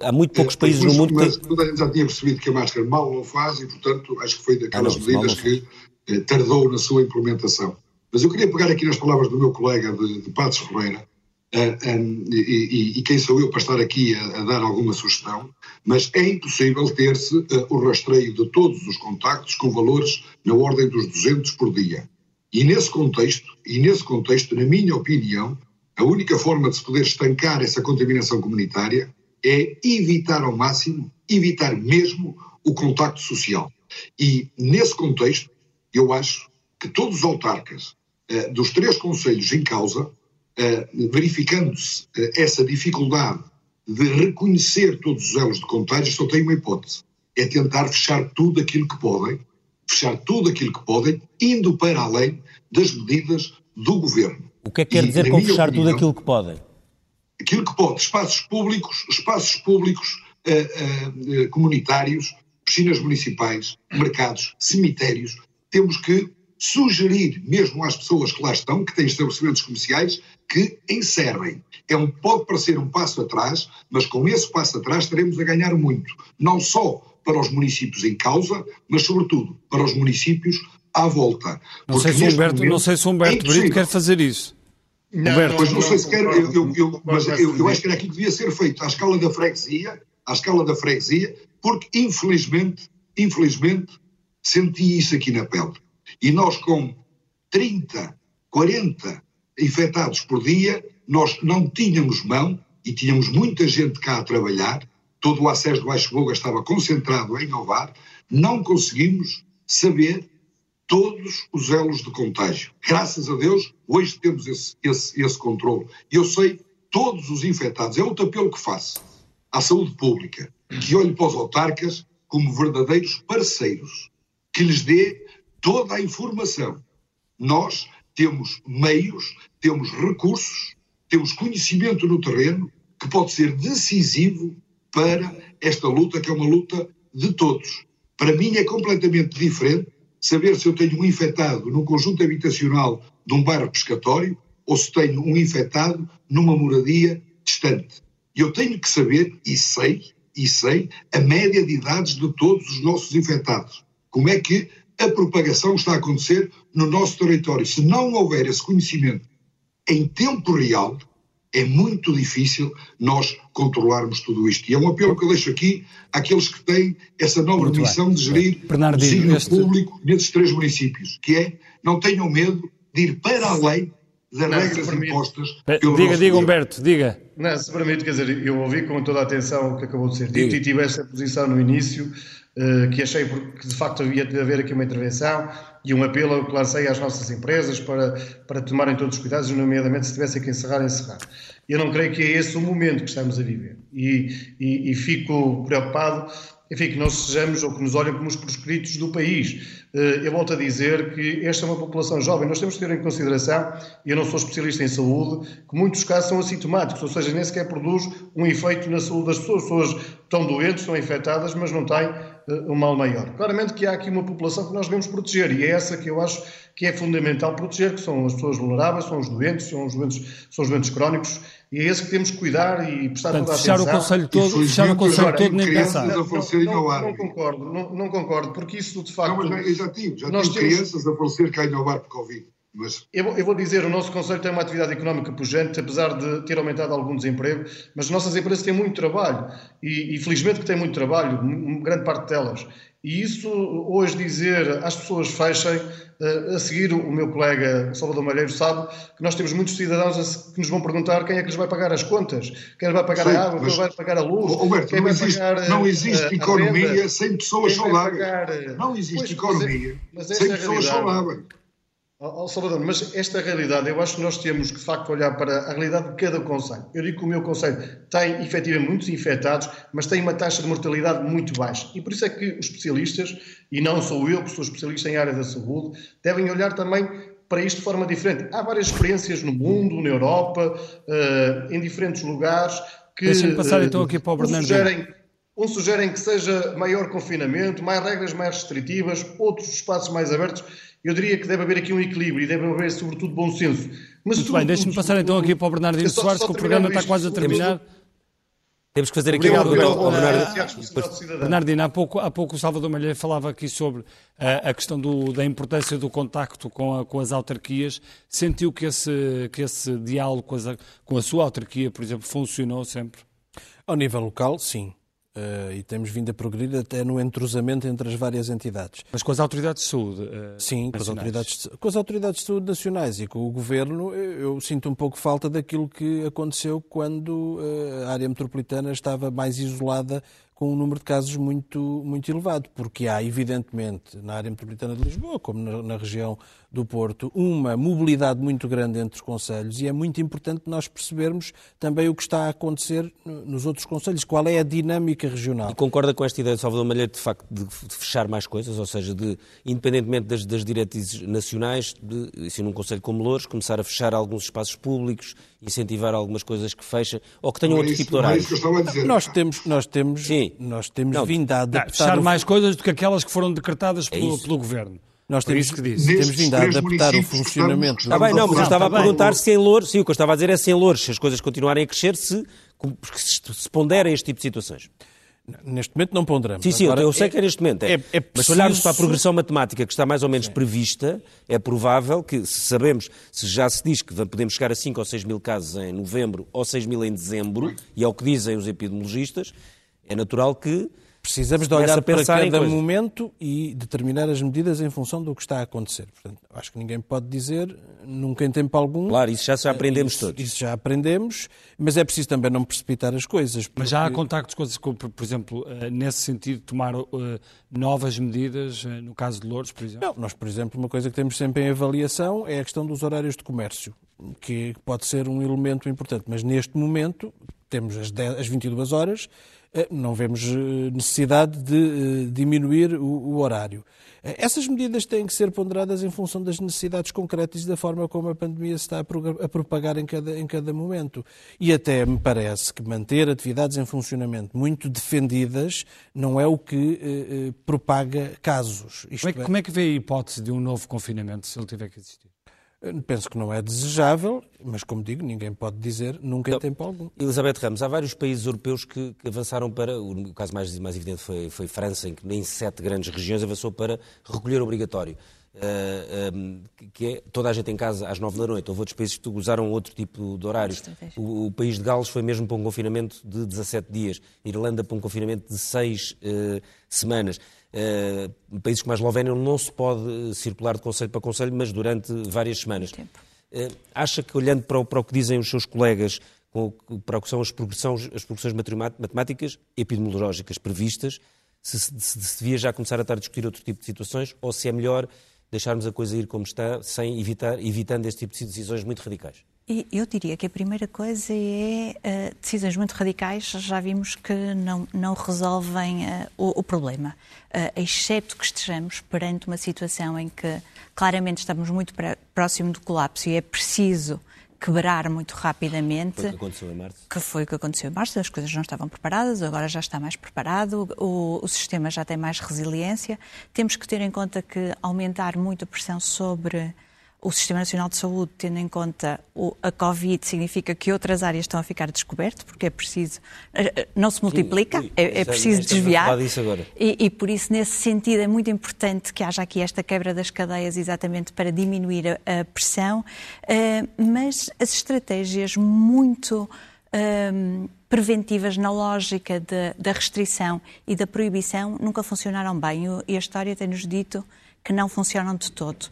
há muito poucos é, países no mundo mas, que. Mas já tinha percebido que a máscara mal não faz e, portanto, acho que foi daquelas ah, não, medidas que eh, tardou na sua implementação. Mas eu queria pegar aqui nas palavras do meu colega de, de Passos Ferreira, uh, um, e, e, e, quem sou eu para estar aqui a, a, dar alguma sugestão, mas é impossível ter-se uh, o rastreio de todos os contactos com valores na ordem dos 200 por dia. E nesse contexto, e nesse contexto, na minha opinião, a única forma de se poder estancar essa contaminação comunitária é evitar ao máximo, evitar mesmo o contacto social. E nesse contexto, eu acho que todos os autarcas uh, dos três conselhos em causa eh, verificando-se eh, essa dificuldade de reconhecer todos os elos de contágio, só tem uma hipótese: é tentar fechar tudo aquilo que podem, fechar tudo aquilo que podem, indo para além das medidas do governo. O que é que quer dizer com fechar opinião, tudo aquilo que podem? Aquilo que pode, espaços públicos, espaços públicos uh, uh, comunitários, piscinas municipais, mercados, cemitérios, temos que sugerir mesmo às pessoas que lá estão, que têm estabelecimentos comerciais, que encerrem. É um, pode parecer um passo atrás, mas com esse passo atrás teremos a ganhar muito, não só para os municípios em causa, mas sobretudo para os municípios à volta. Não sei se Humberto, momento, não sei se Humberto é Brito quer fazer isso. Não, Humberto, mas não, não sei se quer, eu, eu, eu, mas eu, eu acho que era aquilo que devia ser feito à escala da freguesia, à escala da freguesia, porque infelizmente, infelizmente, senti isso aqui na pele. E nós com 30, 40 infectados por dia, nós não tínhamos mão e tínhamos muita gente cá a trabalhar, todo o acesso do Baixo Boga estava concentrado em Ovar, não conseguimos saber todos os elos de contágio. Graças a Deus, hoje temos esse, esse, esse controle. Eu sei todos os infectados. É outro apelo que faço à saúde pública, que olhe para os autarcas como verdadeiros parceiros, que lhes dê toda a informação. Nós temos meios, temos recursos, temos conhecimento no terreno que pode ser decisivo para esta luta, que é uma luta de todos. Para mim é completamente diferente saber se eu tenho um infectado num conjunto habitacional de um bairro pescatório ou se tenho um infectado numa moradia distante. Eu tenho que saber, e sei, e sei, a média de idades de todos os nossos infectados. Como é que a propagação está a acontecer no nosso território. Se não houver esse conhecimento em tempo real, é muito difícil nós controlarmos tudo isto. E é um apelo que eu deixo aqui àqueles que têm essa nova muito missão bem. de gerir o signo este... público nesses três municípios, que é não tenham medo de ir para além das não, regras impostas pelo Diga, diga Humberto, diga. Não, se permite, quer dizer, eu ouvi com toda a atenção o que acabou de ser dito diga. e tive essa posição no início que achei que de facto havia de haver aqui uma intervenção e um apelo que lancei às nossas empresas para, para tomarem todos os cuidados, nomeadamente se tivessem que encerrar, encerrar. Eu não creio que é esse o momento que estamos a viver e, e, e fico preocupado enfim, que não sejamos ou que nos olhem como os proscritos do país. Eh, eu volto a dizer que esta é uma população jovem, nós temos que ter em consideração, e eu não sou especialista em saúde, que muitos casos são assintomáticos, ou seja, nem sequer produz um efeito na saúde das pessoas. As pessoas estão doentes, estão infectadas, mas não têm uh, um mal maior. Claramente que há aqui uma população que nós devemos proteger, e é essa que eu acho que é fundamental proteger, que são as pessoas vulneráveis, são os doentes, são os doentes, são os doentes crónicos, e é esse que temos que cuidar e prestar Portanto, toda a fechar atenção. O conselho todo, fechar o Conselho todo nem pensar. Não, não, não, concordo, não, não, concordo, porque isso de facto... Não, mas eu já tive, já tive temos... crianças a falecer cá em Alvar por Covid. Mas... Eu, eu, vou dizer, o nosso Conselho tem uma atividade económica pujante, apesar de ter aumentado algum desemprego, mas as nossas empresas têm muito trabalho e, e felizmente que têm muito trabalho, grande parte delas. E isso, hoje, dizer às pessoas fechem, eh, a seguir o meu colega Salvador Malheiro sabe que nós temos muitos cidadãos que nos vão perguntar quem é que lhes vai pagar as contas, quem vai pagar Sim, a água, quem vai pagar a luz, Roberto, quem vai existe, pagar Não existe a, economia a sem pessoas saudáveis. Pagar... Não existe pois, economia mas é, mas sem é pessoas saudáveis. Oh, Salvador, mas esta realidade, eu acho que nós temos que de facto olhar para a realidade de cada conselho. Eu digo que o meu conselho tem efetivamente muitos infectados, mas tem uma taxa de mortalidade muito baixa. E por isso é que os especialistas, e não sou eu que sou especialista em área da saúde, devem olhar também para isto de forma diferente. Há várias experiências no mundo, na Europa, uh, em diferentes lugares, que passar então aqui para o Bernardo. Sugerem, Uns sugerem que seja maior confinamento, mais regras mais restritivas, outros espaços mais abertos. Eu diria que deve haver aqui um equilíbrio e deve haver, sobretudo, bom senso. Mas Muito bem, deixe-me passar então aqui para o Bernardino Soares, que o programa está quase a terminar. Temos que fazer aqui uma pergunta ao Bernardino. Bernardino, há pouco, há pouco o Salvador Malheiro falava aqui sobre a, a questão do, da importância do contacto com, a, com, as autarquias. Sentiu que esse, que esse diálogo com, as, com a sua autarquia, por exemplo, funcionou sempre? Ao nível local, sim. Uh, e temos vindo a progredir até no entrosamento entre as várias entidades. Mas com as autoridades de saúde? Uh, Sim, com as, autoridades, com as, autoridades, de saúde nacionais e com o governo, eu, eu sinto um pouco falta daquilo que aconteceu quando uh, a área metropolitana estava mais isolada com um número de casos muito, muito elevado, porque há, evidentemente, na área metropolitana de Lisboa, como na, na, região do Porto, uma mobilidade muito grande entre os conselhos e é muito importante nós percebermos também o que está a acontecer nos outros conselhos, qual é a dinâmica regional. E concorda com esta ideia de Salvador Malheiro, de facto, de fechar mais coisas, ou seja, de, independentemente das, das diretrizes nacionais, de, se num conselho como Louros, começar a fechar alguns espaços públicos, incentivar algumas coisas que fecham, ou que tenham outro tipo de horários? É nós temos, nós temos Sim nós temos não, vindo a adaptar... fechar o... mais coisas do que aquelas que foram decretadas é pelo, pelo Governo. Nós temos, que disse. temos vindo a adaptar o funcionamento... Está bem, não, mas eu estava a perguntar se em Louros, sim, o que eu estava a dizer é se em Louros, se as coisas continuarem a crescer, se, se, se pondera este tipo de situações. Neste momento não ponderamos. Sim, sim, Agora, eu sei é, que é neste momento. É, é, é preciso... Mas se olharmos para a progressão matemática que está mais ou menos sim. prevista, é provável que, se sabemos, se já se diz que podemos chegar a 5 ou 6 mil casos em novembro ou 6 mil em dezembro, e é o que dizem os epidemiologistas, é natural que Precisamos de olhar para cada momento e determinar as medidas em função do que está a acontecer. Portanto, acho que ninguém pode dizer, nunca em tempo algum. Claro, isso já, já aprendemos isso, todos. Isso já aprendemos, mas é preciso também não precipitar as coisas. Porque... Mas já há contactos com, por exemplo, eh, nesse sentido, tomar uh, novas medidas, no caso de Louros, por exemplo? Não, nós, por exemplo, uma coisa que temos sempre em avaliação é a questão dos horários de comércio, que pode ser um elemento importante, mas neste momento temos as, 10, as 22 horas eh, não vemos eh, necessidade de eh, diminuir o, horário. Essas medidas têm que ser ponderadas em função das necessidades concretas e da forma como a pandemia se está a propagar em cada, em cada momento. E até me parece que manter atividades em funcionamento muito defendidas não é o que eh, propaga casos. Como é, é... como é que vê a hipótese de um novo confinamento, se ele tiver que existir? Penso que não é desejável, mas como digo, ninguém pode dizer nunca em tempo algum. Elizabeth Ramos, há vários países europeus que, que avançaram para, o caso mais, mais evidente foi, foi França, em que nem sete grandes regiões avançou para recolher obrigatório. Uh, eh, um, ehm, que é toda a gente em casa às nove da noite. Houve outros países que usaram outro tipo de horários. O, o, país de Gales foi mesmo para um confinamento de 17 dias. Irlanda para um confinamento de seis uh, semanas. Uh, países como a Eslovénia não se pode circular de conselho para conselho, mas durante várias semanas. Uh, acha que, olhando para o, para o, que dizem os seus colegas, para o que são as progressões, as progressões matemáticas epidemiológicas previstas, se, se, se devia já começar a estar a discutir outro tipo de situações ou se é melhor deixarmos a coisa ir como está, sem evitar, evitando este tipo de decisões muito radicais? Eu diria que a primeira coisa é uh, decisões muito radicais, já vimos que não, não resolvem uh, o, o, problema, uh, exceto que estejamos perante uma situação em que claramente estamos muito próximo do colapso e é preciso quebrar muito rapidamente. Foi o que aconteceu em março. Que foi o que aconteceu em março, as coisas não estavam preparadas, agora já está mais preparado, o, o sistema já tem mais resiliência. Temos que ter em conta que aumentar muito a pressão sobre o Sistema Nacional de Saúde, tendo em conta a Covid, significa que outras áreas estão a ficar descobertas, porque é preciso. Eh, eh, não se multiplica, Sim, é, é, preciso desviar. E, e, por isso, nesse sentido, é muito importante que haja aqui esta quebra das cadeias, exatamente para diminuir a, a pressão. Uh, mas as estratégias muito. Uh, preventivas na lógica de, da restrição e da proibição nunca funcionaram bem e a história tem-nos dito que não funcionam de todo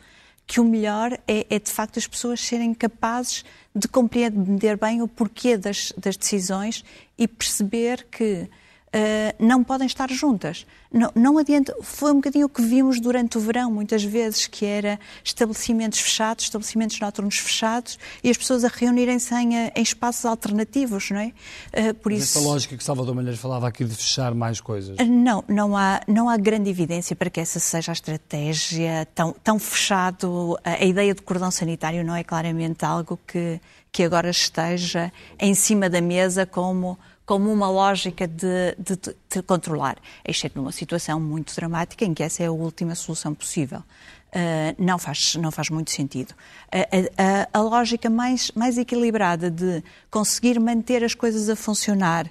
que o melhor é, é, de facto as pessoas serem capazes de compreender bem o porquê das, das decisões e perceber que Uh, não podem estar juntas. Não, não adianta. Foi um bocadinho o que vimos durante o verão, muitas vezes, que era estabelecimentos fechados, estabelecimentos noturnos fechados e as pessoas a reunirem-se em, em, espaços alternativos, não é? Uh, por Mas isso... Essa lógica que Salvador Malheiros falava aqui de fechar mais coisas. Não, não há, não há grande evidência para que essa seja a estratégia tão, tão fechado. A, a ideia de cordão sanitário não é claramente algo que, que agora esteja em cima da mesa como como uma lógica de, de, de controlar, exceto numa situação muito dramática em que essa é a última solução possível. Uh, não, faz, não faz muito sentido. A, a, lógica mais, mais equilibrada de conseguir manter as coisas a funcionar uh,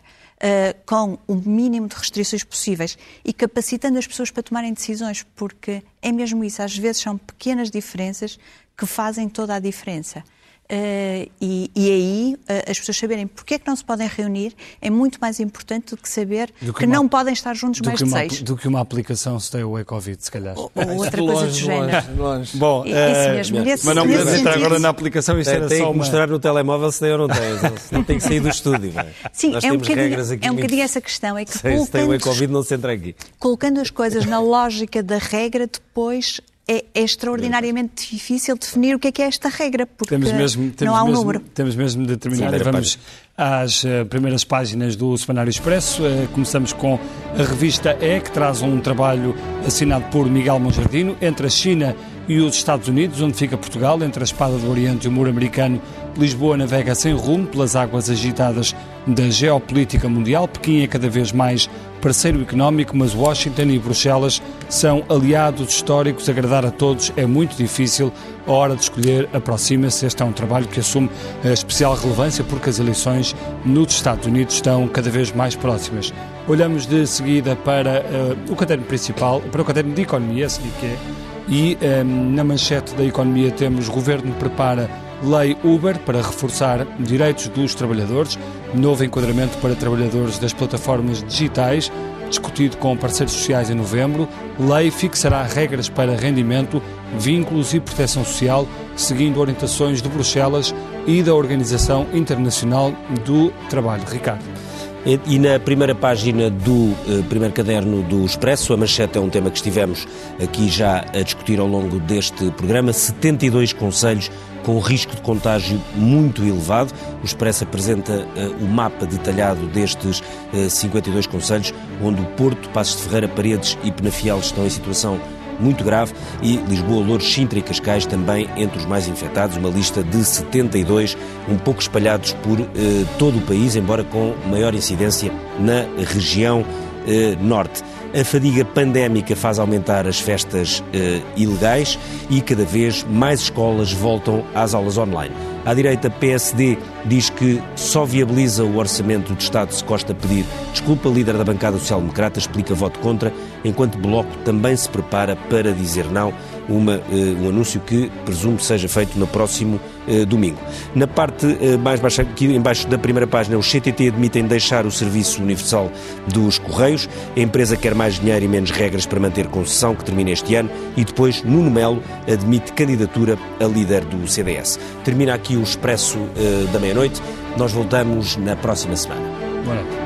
com o mínimo de restrições possíveis e capacitando as pessoas para tomarem decisões, porque é mesmo isso, às vezes são pequenas diferenças que fazem toda a diferença. Uh, e, e, aí uh, as pessoas saberem porque é que não se podem reunir é muito mais importante do que saber do que, que uma, não podem estar juntos mais de seis. Do que uma aplicação Stay Away Covid, se calhar. Ou, ou outra longe, coisa do género. Longe. Bom, isso uh, mesmo. Mas não podemos entrar agora na aplicação, isto era tem só que uma... mostrar no telemóvel se tem ou não tem. Não tem que sair do estúdio. Sim, Nós é um, bocadinho, é um bocadinho essa questão. É que colocando, Stay Away Covid não se entra aqui. Colocando as coisas na lógica da regra, depois é, é, extraordinariamente difícil definir o que é que é esta regra, porque temos mesmo, temos não há um mesmo, número. Temos mesmo de terminar. Sim, Vamos às uh, primeiras páginas do Semanário Expresso. Uh, começamos com a revista E, que traz um trabalho assinado por Miguel Monjardino, entre a China e os Estados Unidos, onde fica Portugal, entre a espada do Oriente e o muro americano. Lisboa navega sem rumo pelas águas agitadas da geopolítica mundial. Pequim é cada vez mais parceiro económico, mas Washington e Bruxelas são aliados históricos. Agradar a todos é muito difícil. A hora de escolher aproxima-se. Este é um trabalho que assume especial relevância porque as eleições nos Estados Unidos estão cada vez mais próximas. Olhamos de seguida para uh, o caderno principal, para o caderno de economia, se que é, e um, ehm, na manchete da economia temos Governo prepara lei Uber para reforçar direitos dos trabalhadores, novo enquadramento para trabalhadores das plataformas digitais, discutido com parceiros sociais em novembro, lei fixará regras para rendimento, vínculos e proteção social, seguindo orientações de Bruxelas e da Organização Internacional do Trabalho. Ricardo. E na primeira página do uh, primeiro caderno do Expresso, a manchete é um tema que estivemos aqui já a discutir ao longo deste programa, 72 conselhos com risco de contágio muito elevado. O Expresso apresenta uh, o mapa detalhado destes uh, 52 conselhos, onde o Porto, Passos de Ferreira, Paredes e Penafiel estão em situação muito grave e Lisboa, Louros, Sintra e Cascais também entre os mais infectados, uma lista de 72, um pouco espalhados por eh, todo o país, embora com maior incidência na região eh, norte. A fadiga pandémica faz aumentar as festas eh, ilegais e cada vez mais escolas voltam às aulas online. À direita, PSD diz que só viabiliza o orçamento de Estado se Costa pedir desculpa. Líder da bancada social-democrata explica voto contra, enquanto Bloco também se prepara para dizer não, uma, uh, um anúncio que presumo seja feito no próximo uh, domingo. Na parte uh, mais baixa, aqui embaixo da primeira página, os CTT admitem deixar o Serviço Universal dos Correios. A empresa quer mais dinheiro e menos regras para manter concessão, que termina este ano. E depois, Nuno Melo admite candidatura a líder do CDS. Termina aqui o Expresso da Meia-Noite. Nós voltamos na próxima semana. Boa noite.